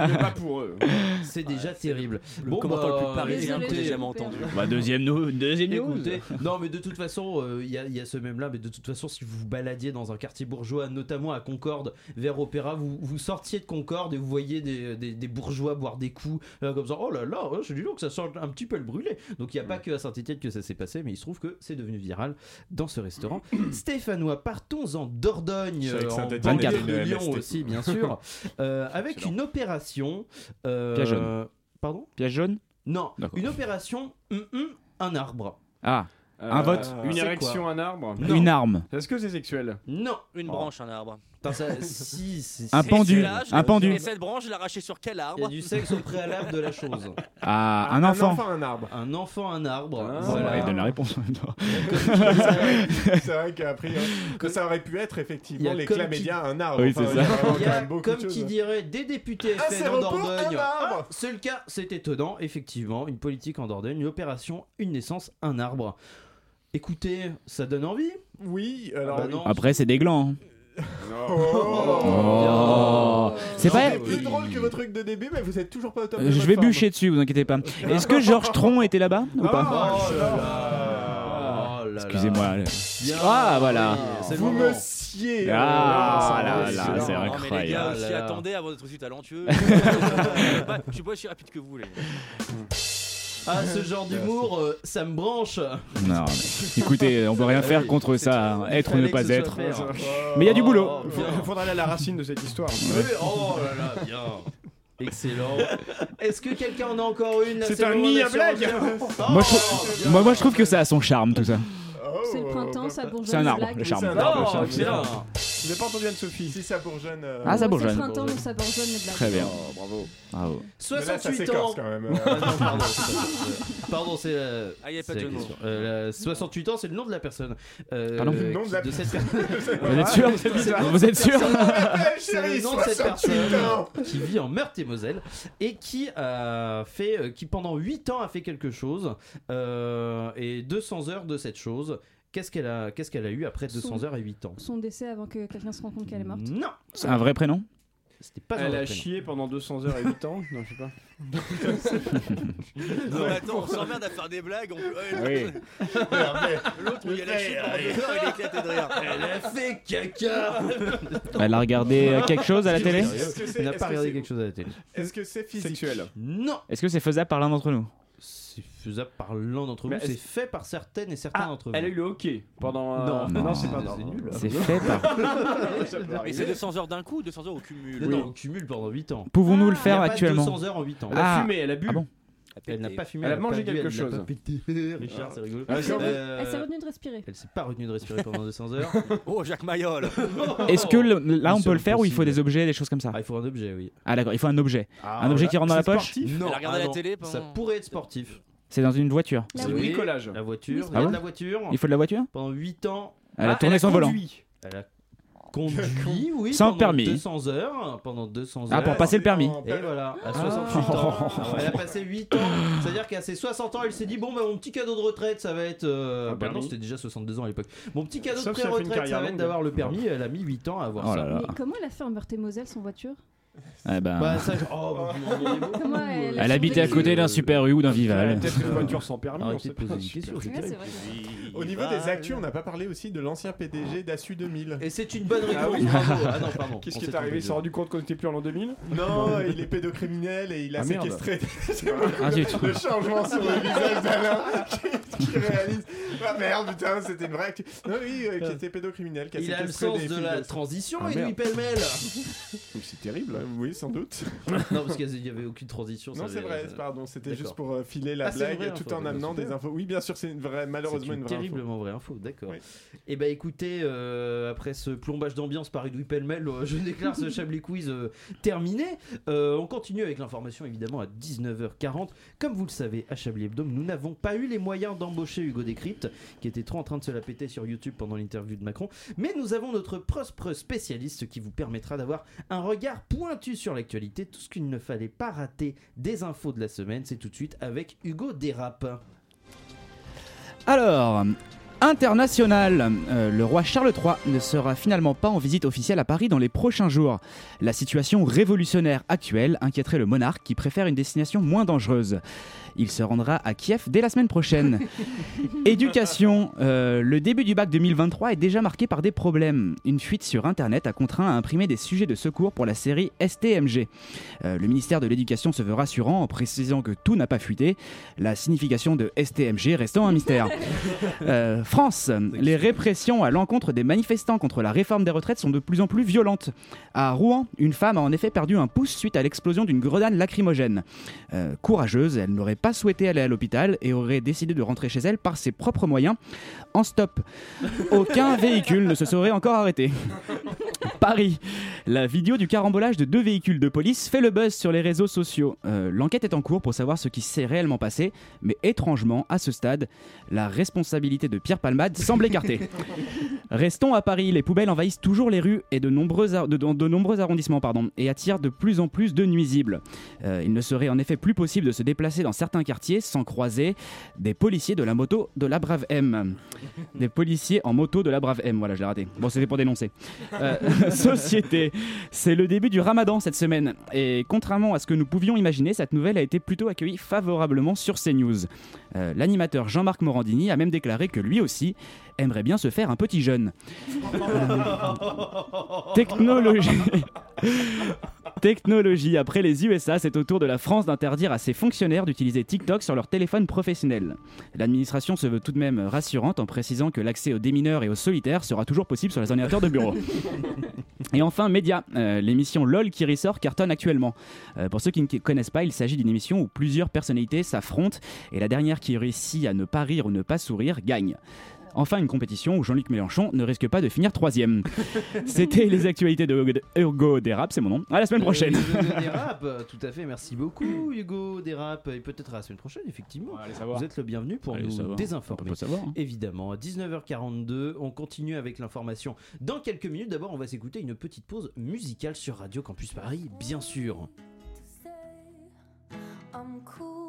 Mais pas pour eux. C'est déjà terrible. Le commentaire le plus parisien désolé, que j'ai jamais entendu. Bah, deuxième, nou- deuxième news. Écoutez, non mais de toute façon, euh, il y, a- il y a ce même là, mais de toute façon, si vous vous baladiez dans un quartier bourgeois, notamment à Concorde, vers Opéra, vous, vous sortiez de Concorde et vous voyez des, des- des bourgeois boire des coups, euh, comme ça, oh là là, oh, je dis donc ça sent un petit peu le brûlé. Donc il n'y a pas que à Saint-Etienne que ça s'est passé, mais il se trouve que c'est devenu viral dans ce restaurant. Stéphanois, partons en Dordogne, Euh, en Saint-Étienne banlieue était de Lyon aussi, bien sûr, euh, avec Excellent. une opération. euh, Piège jaune. Pardon Piège jaune Non, une opération hum, hum, un arbre. Ah, Un vote. Une érection, un arbre. Non. une arme. Est-ce que c'est sexuel? Non. Une branche, un arbre. Putain, ça- si, si, Un si. pendu. Un pendu. Et cette branche, je l'ai arrachée sur quel Il y a arbre du sexe au préalable de la chose. Ah, un enfant. un arbre. Un enfant, un arbre. Ah. voilà. Il donne la réponse c'est vrai priori, que ça aurait pu être Il y effectivement a les comme chlamydia, un arbre. Oui, c'est Enfin, ça. il y a comme choses. qui dirait, des députés Ah, FN en Dordogne. un arbre Ah, c'est le cas, c'est étonnant, effectivement. Une politique en Dordogne, une opération, une naissance, un arbre. Écoutez, ça donne envie Oui, alors. Ah bah non. Après, c'est des glands. Oh. C'est pas. plus drôle que votre truc de début, mais vous êtes toujours pas au top. de Je votre vais forme. bûcher dessus, vous inquiétez pas. Est-ce que Georges Tron était là-bas ou pas Oh Oh là là là. là. Oh là là. Excusez-moi. Bien. Ah, voilà. Oui, c'est le Vous moment. me sciez. Ah, Oh, là, c'est là, c'est Non, mais les incroyable. gars, Ah je là s'y là. attendais avant d'être aussi talentueux. Euh, bah, je suis pas aussi rapide que vous, les gars. Ah, ce genre d'humour, euh, ça me branche. Non, mais écoutez, on peut rien faire contre ça. hein. Être ou ne pas être. Mais il y a du boulot. Oh, Il bien. faudra aller à la racine de cette histoire. Oui, oh là là, bien. Excellent. Est-ce que quelqu'un en a encore une C'est un nid de à la blague. Moi je, Oh, trouve, bien. moi, moi, je trouve que ça a son charme tout ça. C'est le printemps, ça bourgeonne. C'est un les arbre, blagues. le charme. C'est un arbre, le Oh, charme. excellent. Je n'ai pas entendu Anne-Sophie. Si ça bourgeonne. euh, Ah, ça Ouais, C'est bourgeonne. le printemps, donc ça bourgeonne les blagues. Très bien. Oh, bravo. Bravo. mais là, ça 68 ans. s'écorce quand même. Ah non, pardon, c'est. Euh, Pardon, c'est Ah, y a pas c'est de de question. Euh, la- 68 ans, c'est le nom de la personne. Euh, Pardon Le nom de la personne. Vous êtes sûr Vous êtes sûr C'est le Chérie, nom de cette 68 personne qui vit en Meurthe-et-Moselle et qui a fait, qui pendant 8 ans a fait quelque chose euh, et 200 heures de cette chose. Qu'est-ce qu'elle a, qu'est-ce qu'elle a eu après 200 Son- heures et 8 ans? Son décès avant que quelqu'un se rende compte qu'elle est morte. Non, C'est un vrai prénom? C'était pas un Elle vrai a prénom. chié pendant 200 heures et 8 ans? Non, je sais pas. Non, mais attends, on s'emmerde à faire des blagues. On... ouais, Oui. L'autre, il a lâché pendant deux heures, il est éclaté de rire. Elle a fait caca. Elle a regardé euh, quelque chose à la télé? Est-ce que c'est- Elle n'a est-ce pas que regardé c'est- quelque chose à la télé. Est-ce que c'est physique? Sexuel. Non, Est-ce que c'est faisable par l'un d'entre nous? C'est faisable par l'un d'entre vous. C'est fait par certaines et certains Ah, d'entre vous. elle a eu le hockey pendant. euh, Non, non, c'est non, pas non, c'est non. nul. C'est fait par. Mais c'est 200 heures d'un coup ou 200 heures au cumul Non, non, on cumule pendant 8 ans. Pouvons-nous le Il y a faire pas actuellement 200 heures en 8 ans. Elle a Ah. fumé, elle a bu. Ah bon Elle n'a pas fumé. Elle a mangé pas quelque elle chose. pas pété. Richard, c'est rigolo. Ah, c'est Euh, Elle s'est retenue de respirer. Elle s'est pas retenue de respirer pendant 200 heures. Oh, Jacques Mayol Est-ce que le- là on peut le faire ou il faut des objets, des choses comme ça Ah, il faut un objet, oui. Ah d'accord, il faut un objet. Ah, un objet qui rentre dans la C'est poche sportif Non, Elle a regardé ah la non. télé pendant- Ça pourrait être sportif. C'est dans une voiture. C'est oui. bricolage. La voiture, Oui, il y a ah de la voiture. Il faut de la voiture Pendant 8 ans, Elle a Ah, tourné son volant. conduit. elle a conduit, oui, Sans pendant permis. 200 heures. Pendant 200 Ah, heures. pour passer le permis. Et voilà, à Ah. 68 ans, elle a passé 8 ans. C'est-à-dire qu'à ses 60 ans, elle s'est dit Bon, bah, mon petit cadeau de retraite, ça va être. euh, Un bah non, c'était déjà 62 ans à l'époque. Mon petit cadeau Sauf de pré-retraite, ça va être d'avoir le permis. Elle a mis 8 ans à avoir Oh ça. là là. Mais comment elle a fait en Meurthe-et-Moselle son voiture? Eh ben, Bah, ça, je- oh. Comment elle- elle habitait à côté d'un Super U ou d'un Vival. Peut-être une voiture sans permis. on Arrêtez sait pas. Ouais, terrible. c'est vrai. Au niveau des actus, on n'a pas parlé aussi de l'ancien PDG d'Assu 2000. Et c'est une bonne Ah réponse. Ah non, pardon. Qu'est-ce qui est arrivé Il s'est rendu compte qu'on était plus en l'an 2000 Non, il est pédocriminel et il a Ah, merde. séquestré. C'est Ah, le changement sur le visage d'Alain qui, qui réalise. Ah merde, putain, c'était une vraie actu. Non, oui, euh, qui était pédocriminel. Qui a Il a le séquestré sens de la de- transition, Ah, lui pêle-mêle. C'est terrible. Oui, sans doute. non, parce qu'il n'y avait aucune transition. Non, c'est vrai, pardon, c'était juste pour euh, filer la Ah, blague tout en amenant des infos. Oui, bien sûr, c'est une vraie, malheureusement une vraie. Terriblement vraie info, d'accord. Oui. Et bah écoutez, euh, après ce plombage d'ambiance par Edoui Pellemel, euh, je déclare ce Chablis Quiz euh, terminé. Euh, on continue avec l'information évidemment à 19h40. Comme vous le savez, à Chablis Hebdo, nous n'avons pas eu les moyens d'embaucher Hugo Décrypte, qui était trop en train de se la péter sur YouTube pendant l'interview de Macron. Mais nous avons notre propre spécialiste qui vous permettra d'avoir un regard pointu sur l'actualité. Tout ce qu'il ne fallait pas rater des infos de la semaine, c'est tout de suite avec Hugo Dérape. Alors, international, euh, le roi Charles III ne sera finalement pas en visite officielle à Paris dans les prochains jours. La situation révolutionnaire actuelle inquiéterait le monarque qui préfère une destination moins dangereuse. Il se rendra à Kiev dès la semaine prochaine. Éducation, euh, le début du bac 2023 est déjà marqué par des problèmes. Une fuite sur Internet a contraint à imprimer des sujets de secours pour la série STMG. Euh, le ministère de l'Éducation se veut rassurant en précisant que tout n'a pas fuité, la signification de STMG restant un mystère. Euh, France, les répressions à l'encontre des manifestants contre la réforme des retraites sont de plus en plus violentes. À Rouen, une femme a en effet perdu un pouce suite à l'explosion d'une grenade lacrymogène. Euh, courageuse, elle n'aurait pas souhaité aller à l'hôpital et aurait décidé de rentrer chez elle par ses propres moyens, en stop. Aucun véhicule ne se serait encore arrêté. Paris. La vidéo du carambolage de deux véhicules de police fait le buzz sur les réseaux sociaux. Euh, L'enquête est en cours pour savoir ce qui s'est réellement passé, mais étrangement, à ce stade, la responsabilité de Pierre Palmade semble écartée. Restons à Paris, les poubelles envahissent toujours les rues et de nombreux, de nombreux arrondissements pardon, et attirent de plus en plus de nuisibles. Euh, il ne serait en effet plus possible de se déplacer dans certains quartiers sans croiser des policiers de la moto de la Brave M. Des policiers en moto de la Brave M, voilà, je l'ai raté. Bon, c'était pour dénoncer. Euh, société, c'est le début du ramadan cette semaine. Et contrairement à ce que nous pouvions imaginer, cette nouvelle a été plutôt accueillie favorablement sur CNews. Euh, L'animateur Jean-Marc Morandini a même déclaré que lui aussi aimerait bien se faire un petit jeune. Technologie. Technologie. Après les USA, c'est au tour de la France d'interdire à ses fonctionnaires d'utiliser TikTok sur leur téléphone professionnel. L'administration se veut tout de même rassurante en précisant que l'accès aux démineurs et aux solitaires sera toujours possible sur les ordinateurs de bureau. Et enfin, Média, euh, l'émission LOL qui ressort cartonne actuellement. Euh, pour ceux qui ne connaissent pas, il s'agit d'une émission où plusieurs personnalités s'affrontent et la dernière qui réussit à ne pas rire ou ne pas sourire gagne. Enfin, une compétition où Jean-Luc Mélenchon ne risque pas de finir troisième. C'était les actualités de Hugo- de Hugo Dérap, c'est mon nom. À la semaine prochaine. Euh, Hugo Dérap, tout à fait, merci beaucoup Hugo Dérap, et peut-être à la semaine prochaine, effectivement. savoir. Vous êtes le bienvenu pour Allez nous savoir. désinformer. On savoir, hein. Évidemment, à 19h42, on continue avec l'information dans quelques minutes. D'abord, on va s'écouter une petite pause musicale sur Radio Campus Paris, bien sûr. I'm cool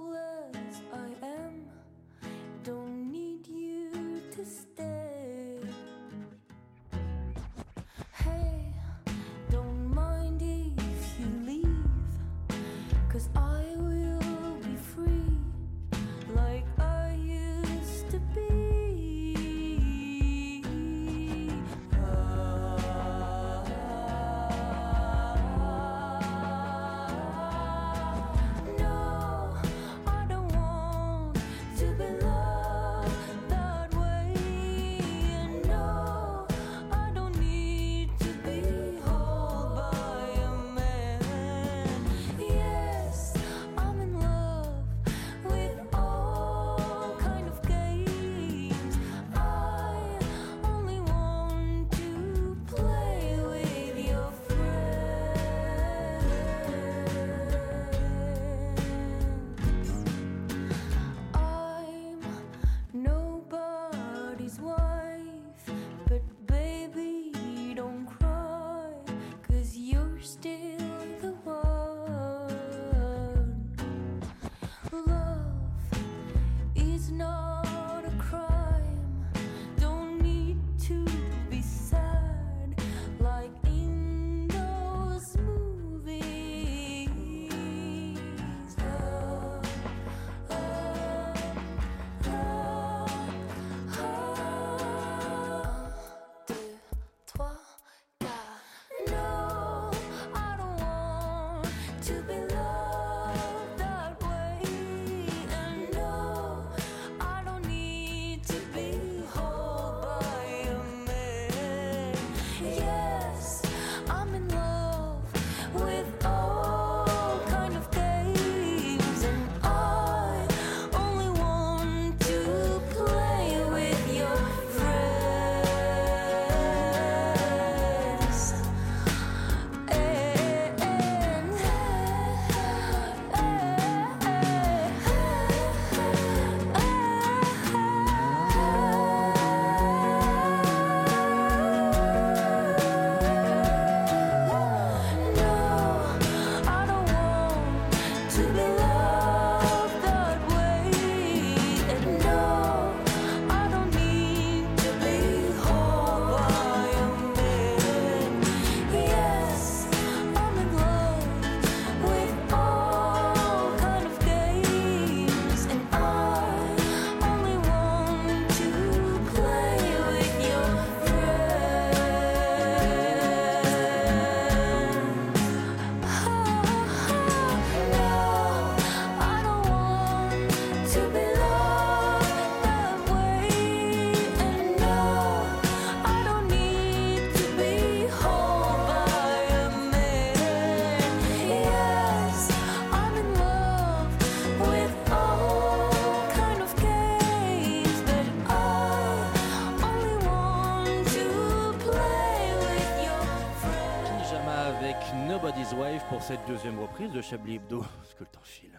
cette deuxième reprise de Chablis Hebdo Parce que le temps file.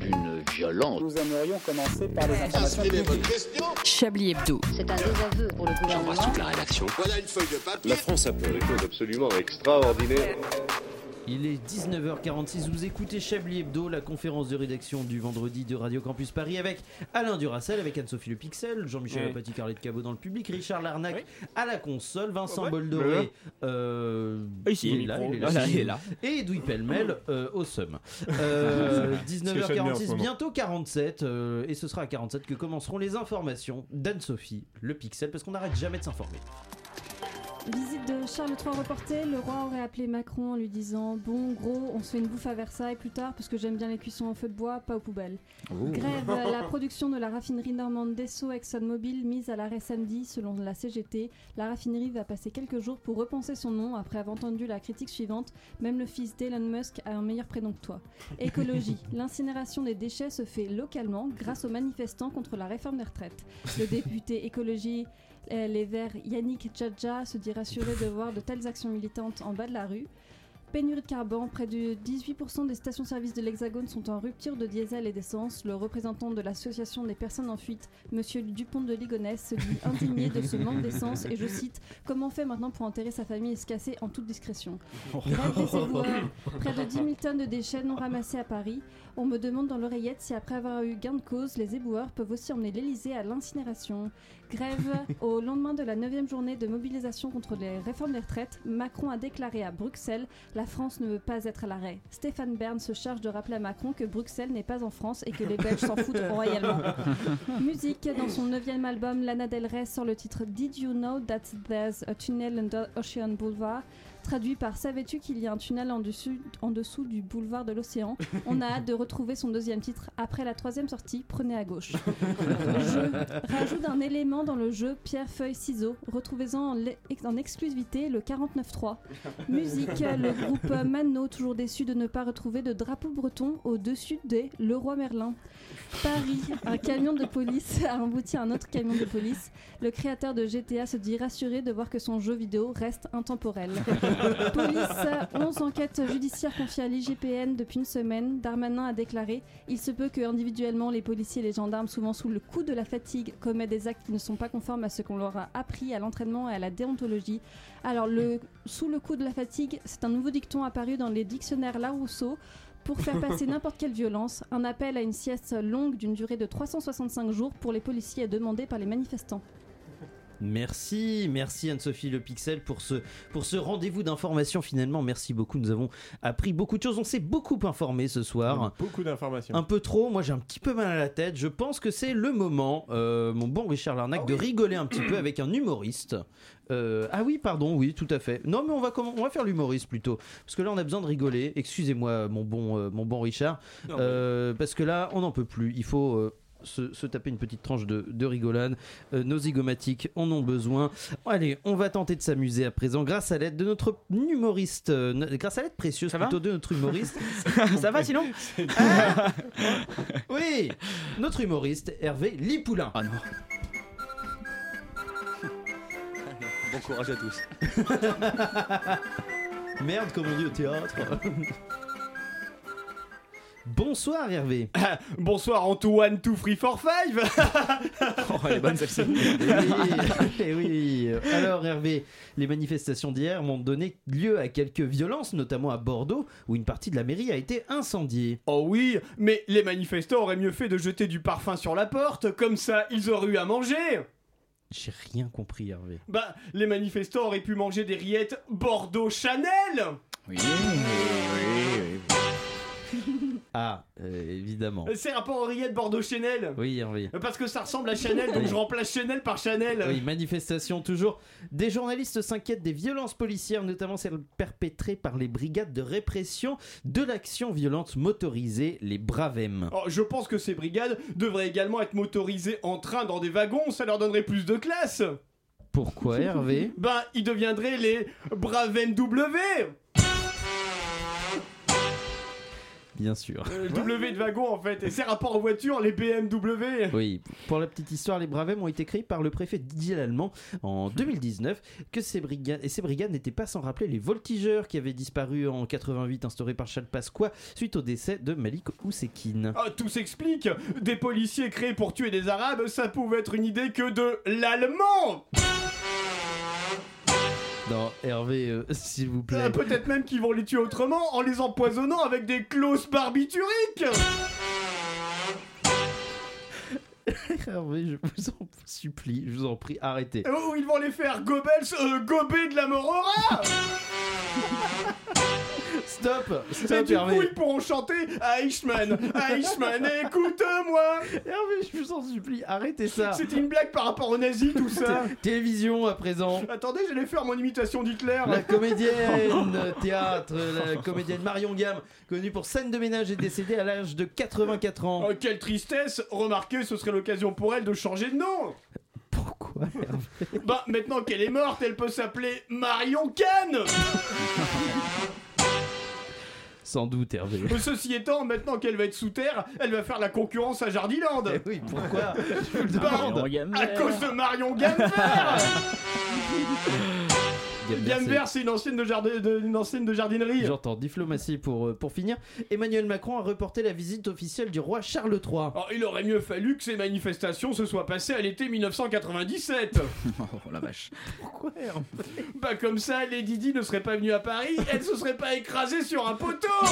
Une violence. Nous aimerions commencer par les informations Chablis Hebdo. C'est un désaveu pour le gouvernement. la rédaction. Voilà une feuille de papier. La France a fait des choses absolument extraordinaires. Il est 19h46, vous écoutez Chablis Hebdo, la conférence de rédaction du vendredi de Radio Campus Paris avec Alain Duracel, avec Anne-Sophie Le Pixel, Jean-Michel Oui. Apathy, Carlette Cabot dans le public, Richard Larnac à la console, Vincent Ouais. Boldoré euh, Ici, il est là, il est là, Voilà, il est là. et Edoui Pellemel euh, au SUM. Euh, C'est Chadmi en ce 19h46, moment. bientôt 47, euh, et ce sera à 47 que commenceront les informations d'Anne-Sophie Le Pixel, parce qu'on n'arrête jamais de s'informer. Visite de Charles III reportée, le roi aurait appelé Macron en lui disant Bon, gros, on se fait une bouffe à Versailles plus tard parce que j'aime bien les cuissons au feu de bois, pas aux poubelles. Oh. Grève, la production de la raffinerie normande d'Esso ExxonMobil mise à l'arrêt samedi selon la CGT. La raffinerie va passer quelques jours pour repenser son nom après avoir entendu la critique suivante Même le fils d'Elon Musk a un meilleur prénom que toi. Écologie, l'incinération des déchets se fait localement grâce aux manifestants contre la réforme des retraites. Le député écologie les Verts Yannick Djadja se dit rassuré de voir de telles actions militantes en bas de la rue. Pénurie de carburant, près de 18% des stations-service de l'Hexagone sont en rupture de diesel et d'essence. Le représentant de l'association des personnes en fuite, Monsieur Dupont de Ligonnès, se dit indigné de ce manque d'essence et je cite Comment on fait maintenant pour enterrer sa famille et se casser en toute discrétion? Grève des éboueurs, près de 10 000 tonnes de déchets non ramassés à Paris. On me demande dans l'oreillette si après avoir eu gain de cause, les éboueurs peuvent aussi emmener l'Elysée à l'incinération. Grève au lendemain de la 9 journée de mobilisation contre les réformes des retraites, Macron a déclaré à Bruxelles La France ne veut pas être à l'arrêt. Stéphane Bern se charge de rappeler à Macron que Bruxelles n'est pas en France et que les Belges s'en foutent royalement. Musique, dans son 9 album, Lana Del Rey sort le titre Did You Know That There's a Tunnel Under Ocean Boulevard Traduit par Savais-tu qu'il y a un tunnel en dessous, en dessous du boulevard de l'océan? On a hâte de retrouver son deuxième titre. Après la troisième sortie, prenez à gauche. Jeu. Rajoute un élément dans le jeu pierre, feuille, ciseaux. Retrouvez-en en, exclusivité le 49.3. Musique, le groupe Mano, toujours déçu de ne pas retrouver de drapeau breton au-dessus des Le Roi Merlin. Paris, un camion de police a embouti un autre camion de police. Le créateur de GTA se dit rassuré de voir que son jeu vidéo reste intemporel. Police, 11 enquêtes judiciaires confiées à l'IGPN depuis une semaine. Darmanin a déclaré Il se peut que individuellement les policiers et les gendarmes, souvent sous le coup de la fatigue, commettent des actes qui ne sont pas conformes à ce qu'on leur a appris à l'entraînement et à la déontologie. Alors, le sous le coup de la fatigue, c'est un nouveau dicton apparu dans les dictionnaires Larousseau pour faire passer n'importe quelle violence, un appel à une sieste longue d'une durée de 365 jours pour les policiers est demandé par les manifestants. Merci, merci Anne-Sophie Le Pixel pour ce, pour ce rendez-vous d'information finalement. Merci beaucoup, nous avons appris beaucoup de choses, on s'est beaucoup informé ce soir. Beaucoup d'informations. Un peu trop, moi j'ai un petit peu mal à la tête. Je pense que c'est le moment, euh, mon bon Richard Larnac, de rigoler un petit peu avec un humoriste. Euh, ah oui, pardon, oui, tout à fait. Non, mais on va, on va faire l'humoriste plutôt. Parce que là, on a besoin de rigoler. Excusez-moi, mon bon, euh, mon bon Richard. Non, Euh, parce que là, on n'en peut plus. Il faut. Se, se taper une petite tranche de, de rigolade. Euh, nos zygomatiques en ont besoin. Allez, on va tenter de s'amuser à présent grâce à l'aide de notre humoriste, euh, grâce à l'aide précieuse plutôt de notre humoriste. Ça va sinon Ah Oui, notre humoriste Hervé Lipoulin. Ah non. Bon courage à tous. Merde, comme on dit au théâtre. Bonsoir Hervé. Bonsoir Antoine Two Free for Five Oh, elle est bonne celle-ci. Eh oui. Alors Hervé, les manifestations d'hier m'ont donné lieu à quelques violences, notamment à Bordeaux, où une partie de la mairie a été incendiée. Oh oui, mais les manifestants auraient mieux fait de jeter du parfum sur la porte, comme ça ils auraient eu à manger J'ai rien compris Hervé. Bah, les manifestants auraient pu manger des rillettes Bordeaux Chanel oui. Ah, euh, évidemment. C'est rapport aux rillettes Bordeaux Chanel Oui Hervé. Parce que ça ressemble à Chanel, donc je remplace Chanel par Chanel Oui, manifestation toujours. Des journalistes s'inquiètent des violences policières, notamment celles perpétrées par les brigades de répression de l'action violente motorisée, les Bravem. Oh, je pense que ces brigades devraient également être motorisées en train dans des wagons, ça leur donnerait plus de classe Pourquoi Hervé? Ben, ils deviendraient les Braven W Bien sûr. Euh, W de wagon en fait. Et c'est rapport aux voitures, les BMW. Oui, pour la petite histoire, les Bravem ont été créés par le préfet Didier Lallemand en 2019, que ces brigades, et ces brigades n'étaient pas sans rappeler les voltigeurs qui avaient disparu en 88, instaurés par Charles Pasqua suite au décès de Malik Oussekine. Ah, tout s'explique Des policiers créés pour tuer des Arabes, ça pouvait être une idée que de l'allemand Non, Hervé, euh, s'il vous plaît. Euh, Peut-être même qu'ils vont les tuer autrement en les empoisonnant avec des clauses barbituriques Hervé, je vous en supplie, je vous en prie, arrêtez. Ou ils vont les faire Goebbels, euh, gober de la Morora Stop Et Stop, du Hervé coup, ils pourront chanter Eichmann, Eichmann, écoute-moi. Hervé, je vous en supplie, arrêtez ça. C'était une blague par rapport aux nazis, tout ça. Télévision à présent. Attendez, j'allais faire mon imitation d'Hitler. La comédienne théâtre, la comédienne Marion Gamme, connue pour scène de ménage, est décédée à l'âge de 84 ans. Oh, quelle tristesse. Remarquez, ce serait l'occasion pour elle de changer de nom. Pourquoi Bah, maintenant qu'elle est morte, elle peut s'appeler Marion Cannes Sans doute, Hervé. Ceci étant, maintenant qu'elle va être sous terre, elle va faire la concurrence à Jardiland Eh oui, pourquoi Je vous le demande. À cause de Marion Gamver Gamver, c'est une ancienne de, jardin- de- une ancienne de jardinerie. J'entends diplomatie pour, euh, pour finir. Emmanuel Macron a reporté la visite officielle du roi Charles III. Oh, il aurait mieux fallu que ces manifestations se soient passées à l'été 1997. Oh la vache. Pourquoi Bah comme ça, Lady Di ne serait pas venue à Paris, elle se serait pas écrasée sur un poteau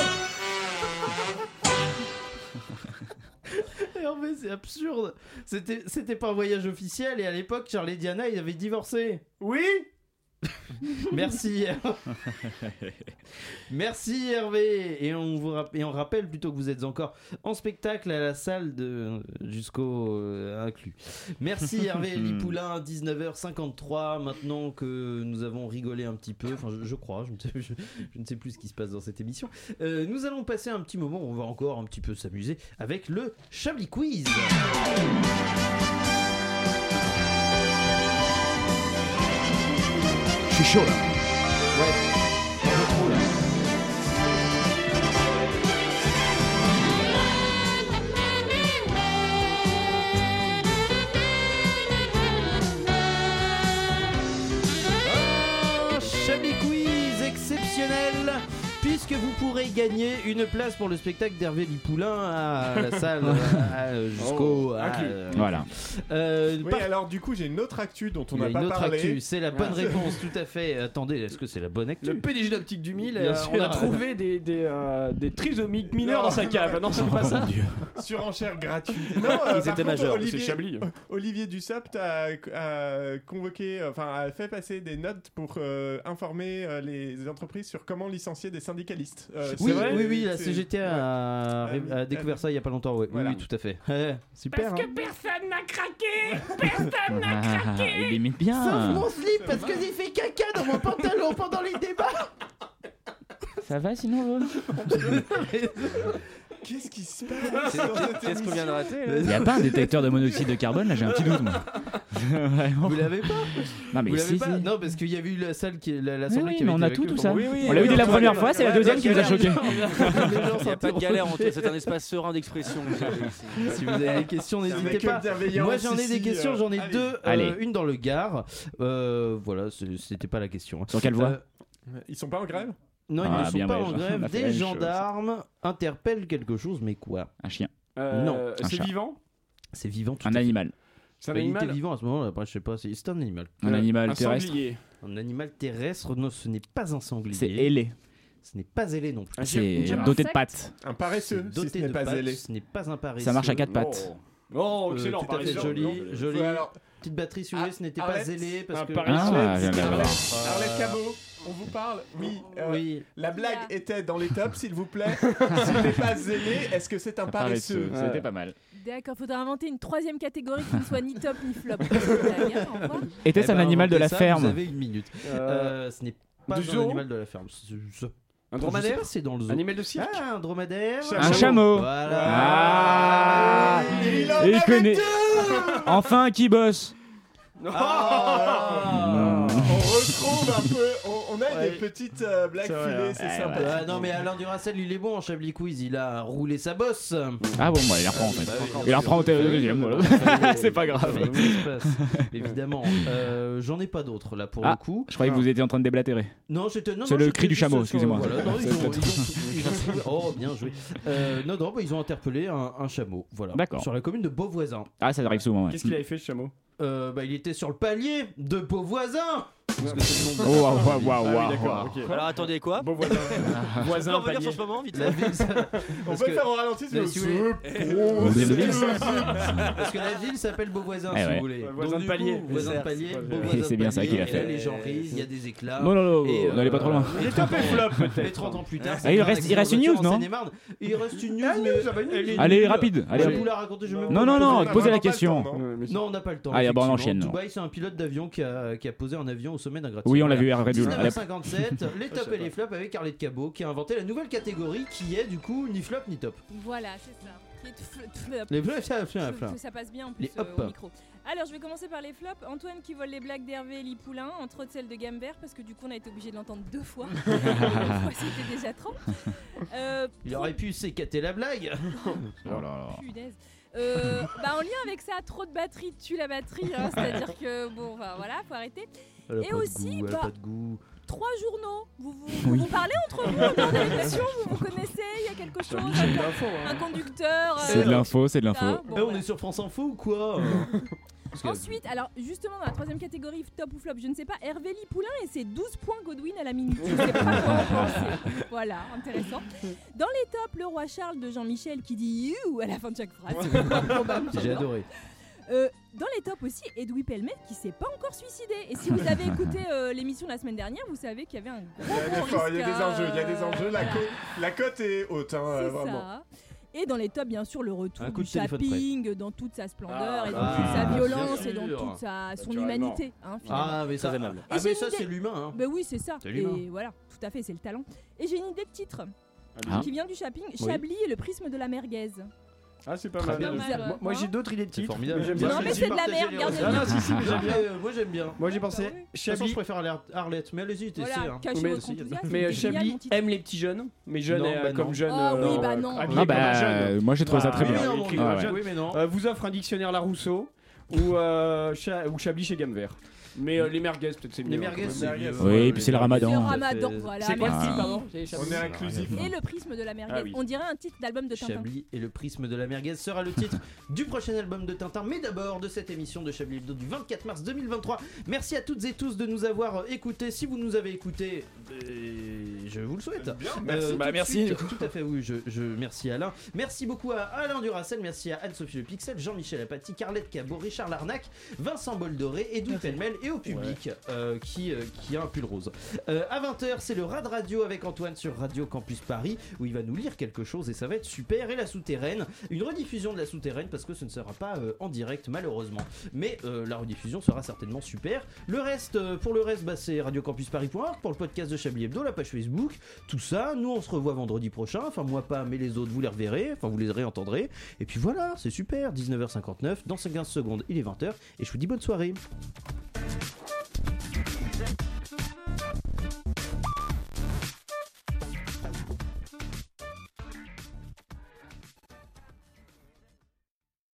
Hervé, c'est absurde. C'était c'était pas un voyage officiel et à l'époque, Charles et Diana, ils avaient divorcé. Oui? Merci. Hervé. Merci Hervé. Et on vous rapp- et on rappelle plutôt que vous êtes encore en spectacle à la salle de jusqu'au euh, inclus. Merci Hervé Lipoulin, 19h53. Maintenant que nous avons rigolé un petit peu, enfin je, je crois, je ne, sais, je- je ne sais plus ce qui se passe dans cette émission. euh, nous allons passer un petit moment. où On va encore un petit peu s'amuser avec le Chablis Quiz. Je pourrez gagner une place pour le spectacle d'Hervé Lipoulin à la salle jusqu'au Oh, euh, Voilà. Euh, Oui, par- alors du coup, j'ai une autre actu dont on n'a une pas autre parlé. actu, c'est la bonne Ah. réponse, tout à fait. Attendez, est-ce que c'est la bonne actu Le PDG d'Optique du Mille, euh, on a trouvé des, des, euh, des trisomiques mineurs dans sa cave. Non, c'est pas ça. Surenchère gratuite. Non, euh, par étaient majeurs, Olivier, c'est Chablis. Olivier Dussopt a, a convoqué, enfin, a fait passer des notes pour euh, informer euh, les entreprises sur comment licencier des syndicalistes. Euh, Oui, vrai, oui, oui, la CGT a, ouais. a découvert ça il y a pas longtemps. Oui, Voilà. oui, oui, tout à fait. Super. Parce hein. que personne n'a craqué Personne n'a craqué Il imite bien. Sauf mon slip parce que j'ai fait caca dans mon pantalon pendant les débats. Ça va sinon Qu'est-ce qui se passe Qu'est-ce qu'on vient de rater Il n'y a pas un détecteur de monoxyde de carbone là, j'ai un petit doute moi. Vraiment. Vous l'avez pas Non mais Vous l'avez si, pas si. Non, parce qu'il y avait eu la salle qui, la- oui, qui mais avait on a tout, tout ça. Oui, oui, On l'a eu dès la première fois, c'est la deuxième qui nous a gens Il n'y a pas de galère entre c'est un espace serein d'expression. Si vous avez des questions, n'hésitez pas. Moi, j'en ai des questions, euh, j'en ai deux. euh, Allez. une dans le Gard. Euh, voilà, c'était pas la question. Sur quelle voie Ils sont pas en grève? Non, ils Ah, ne sont bien, pas en grève. la Des gendarmes interpellent quelque chose, mais quoi? Un chien. Euh, Non, un c'est chat. vivant? C'est vivant. tout Un à fait. animal. C'est un Bah, il était animal vivant à ce moment-là. Après, je sais pas. C'est c'est un animal. Un Euh, animal un terrestre. sanglier. Un animal terrestre. Non, ce n'est pas un sanglier. C'est ailé. Ce n'est pas ailé non plus. Un C'est girafe. doté de pattes. Un paresseux, doté ce n'est de pas pattes, ailé. Ce n'est pas un paresseux. Ça marche à quatre pattes. Oh, Euh, excellent. tout à par fait exemple. joli, Non, joli. Ouais, alors, Petite batterie vous voulez, ce n'était pas Arlette, parce un que. Paris Ah, viens de Arlette Cabot, on vous parle Oui. euh, Oui. La blague Yeah. était dans les tops, s'il vous plaît. S'il n'est pas zélé, est-ce que c'est un paresseux Ouais. C'était pas mal. D'accord, faudra inventer une troisième catégorie qui ne soit ni top ni flop. Était-ce Eh un ben, animal de la ça, ferme Vous avez une minute. Euh, Euh, ce n'est pas un animal de la ferme. Un dromadaire c'est dans le zoo. Animal de cirque Ah, un dromadaire. Un chameau. Voilà. Ah Il en il connaît. Enfin qui bosse Non Ah. On retrouve un peu, des petites euh, blagues C'est filées, hein. c'est sympa. Ah non mais Alain Duracell il est bon en Chablis Quiz, il a roulé sa bosse. Ah bon, bah, il reprend en fait. Bah. Il reprend au deuxième, voilà. C'est pas grave. Passe. Évidemment, Euh, j'en ai pas d'autres là pour Ah, le coup. je croyais que vous étiez en train de déblatérer. Non, C'est le cri du chameau, excusez-moi. Oh, bien joué. Euh, non, non, bah, ils ont interpellé un, un chameau. Voilà. D'accord. Sur la commune de Beauvoisin. Ah, ça arrive souvent, ouais. Qu'est-ce qu'il avait fait, ce chameau? Euh, bah, il était sur le palier de Beauvoisin. Parce que c'est le nom Oh, waouh, waouh, waouh, Ah oui, waouh, d'accord, waouh. ok. Alors attendez quoi Bon voisin. On revenir palier. sur ce moment vite La fait ville, ça- On parce peut que- le faire au ralenti, Mais si. Parce que la ville s'appelle Beauvoisin, Eh si ouais. vous voulez. Voisin de du palier. coup, Voisin de Certes, palier, c'est pas beau vrai. voisin de C'est bien ça palier, qu'il a et fait. là, les gens rient, il y a des éclats. Non, non, non, Et, n'allez pas trop loin. euh, Il est et flop peut-être. Et 30 ans plus tard, Ah, il reste- il reste une news, non Il reste une news, Ah, mais bah, une elle est news. Allez, nulle. rapide, allez, Je vais hop. vous la raconter, je vais même Non, pas non, vous non, on posez la question. non on n'a pas le temps. Ah, y a bon, on effectivement. enchaîne. Dubaï, c'est un pilote d'avion qui a, qui a posé un avion au sommet d'un gratte-ciel. Oui, on l'a vu à Red Bull. 1957, les tops et les flops avec Arlette Cabot qui a inventé la nouvelle catégorie qui est du coup ni flop ni top. Voilà, c'est ça. Les flops, ça, ça, passe bien en plus Les euh, hop. au micro. Alors, je vais commencer par les flops. Antoine qui vole les blagues d'Hervé et Lipoulin, entre autres celle de Gambert, parce que du coup, on a été obligé de l'entendre deux fois. Une fois, c'était déjà trop. Euh, Il aurait pu s'écater la blague. Oh là là. Punaise. Euh, bah en lien avec ça, trop de batterie tue la batterie, hein, c'est-à-dire que bon, enfin, voilà, faut arrêter. Elle a Et pas de aussi, goût, elle a pas de goût. Trois journaux, vous vous, parlez entre vous de l'émission, vous vous connaissez, il y a quelque chose, un, hein. un conducteur. C'est euh, de l'info, c'est de l'info. bon, Eh, on est sur France Info ou quoi que- Ensuite, alors justement dans la troisième catégorie top ou flop, je ne sais pas, Hervé Lipoulin et ses 12 points Godwin à la minute. Je sais pas quoi en penser. Voilà, intéressant. Dans les tops, le roi Charles de Jean-Michel qui dit you à la fin de chaque phrase. C'est J'ai adoré. Euh, dans les tops aussi, Edoui Pelmet qui s'est pas encore suicidé. Et si vous avez écouté euh, l'émission la semaine dernière, vous savez qu'il y avait un gros, Il y a gros efforts, il y a risque, des enjeux, il y a des euh, enjeux. La voilà. cote, la cote est haute, hein, euh, C'est vraiment. ça. Et dans les tops, bien sûr, le retour du shopping dans toute sa splendeur Ah, et dans bah, toute sa violence et dans toute sa, son humanité. hein, finalement. Ah mais ça, aimable. ah, mais ça c'est l'humain. Hein. Ben oui, c'est ça. C'est l'humain. Et voilà, tout à fait, c'est le talent. Et j'ai une idée de titre Ah. qui vient du shopping. Oui. Chablis et le prisme de la merguez. Ah, c'est pas Très mal. bien. Moi- Moi, j'ai d'autres idées de titres. formidable. mais j'aime bien Non, mais c'est de la merde. Ah, non, si, si, mais Ah, j'aime bien. euh, Moi j'aime bien. Moi, j'ai pensé Bah toute façon, je Chablis. préfère Arlette- Arlette, mais allez-y, testez. Voilà, hein. Mais- Chablis aime les petits jeunes, mais jeunes Non, euh, bah comme non. jeunes. Ah oui, euh, bah non. Ah bah, jeune. euh, moi j'ai trouvé ça très Ah, bien. non, comme Ah vous offre un dictionnaire Larousseau ou Chablis chez Gamme Vert. Mais euh, les merguez, peut-être c'est mieux. Les hein, merguez, c'est mieux. Oui, et puis c'est le ramadan. Le ramadan, voilà. C'est quoi le merci. titre, pardon On est inclusif. Et le prisme de la merguez. Ah oui. On dirait un titre d'album de Tintin. Chablis et le prisme de la merguez sera le titre du prochain album de Tintin, mais d'abord de cette émission de Chablis Hebdo du 24 mars 2023. Merci à toutes et tous de nous avoir euh, écoutés. Si vous nous avez écoutés, euh, je vous le souhaite. merci. tout Bah, de merci. suite, tout à fait, oui. Je, je- merci Alain. Merci beaucoup à Alain Duracel. Merci à Anne-Sophie Le Pixel, Jean-Michel Apathy, Carlette Cabot, Richard Larnac, Vincent Boldoré, Edoui Pellemel et au public euh, qui, euh, qui a un pull rose. Euh, à 20h, c'est le Rad Radio avec Antoine sur Radio Campus Paris où il va nous lire quelque chose et ça va être super. Et la souterraine, une rediffusion de la souterraine parce que ce ne sera pas euh, en direct malheureusement. Mais la rediffusion sera certainement super. Le reste, pour le reste, bah, c'est radiocampusparis.org pour le podcast de Chablis Hebdo, la page Facebook, tout ça. Nous, on se revoit vendredi prochain. Enfin, moi pas, mais les autres, vous les reverrez. Enfin, vous les réentendrez. Et puis voilà, c'est super. 19h59, dans 15 secondes, il est 20h. Et je vous dis bonne soirée. やった!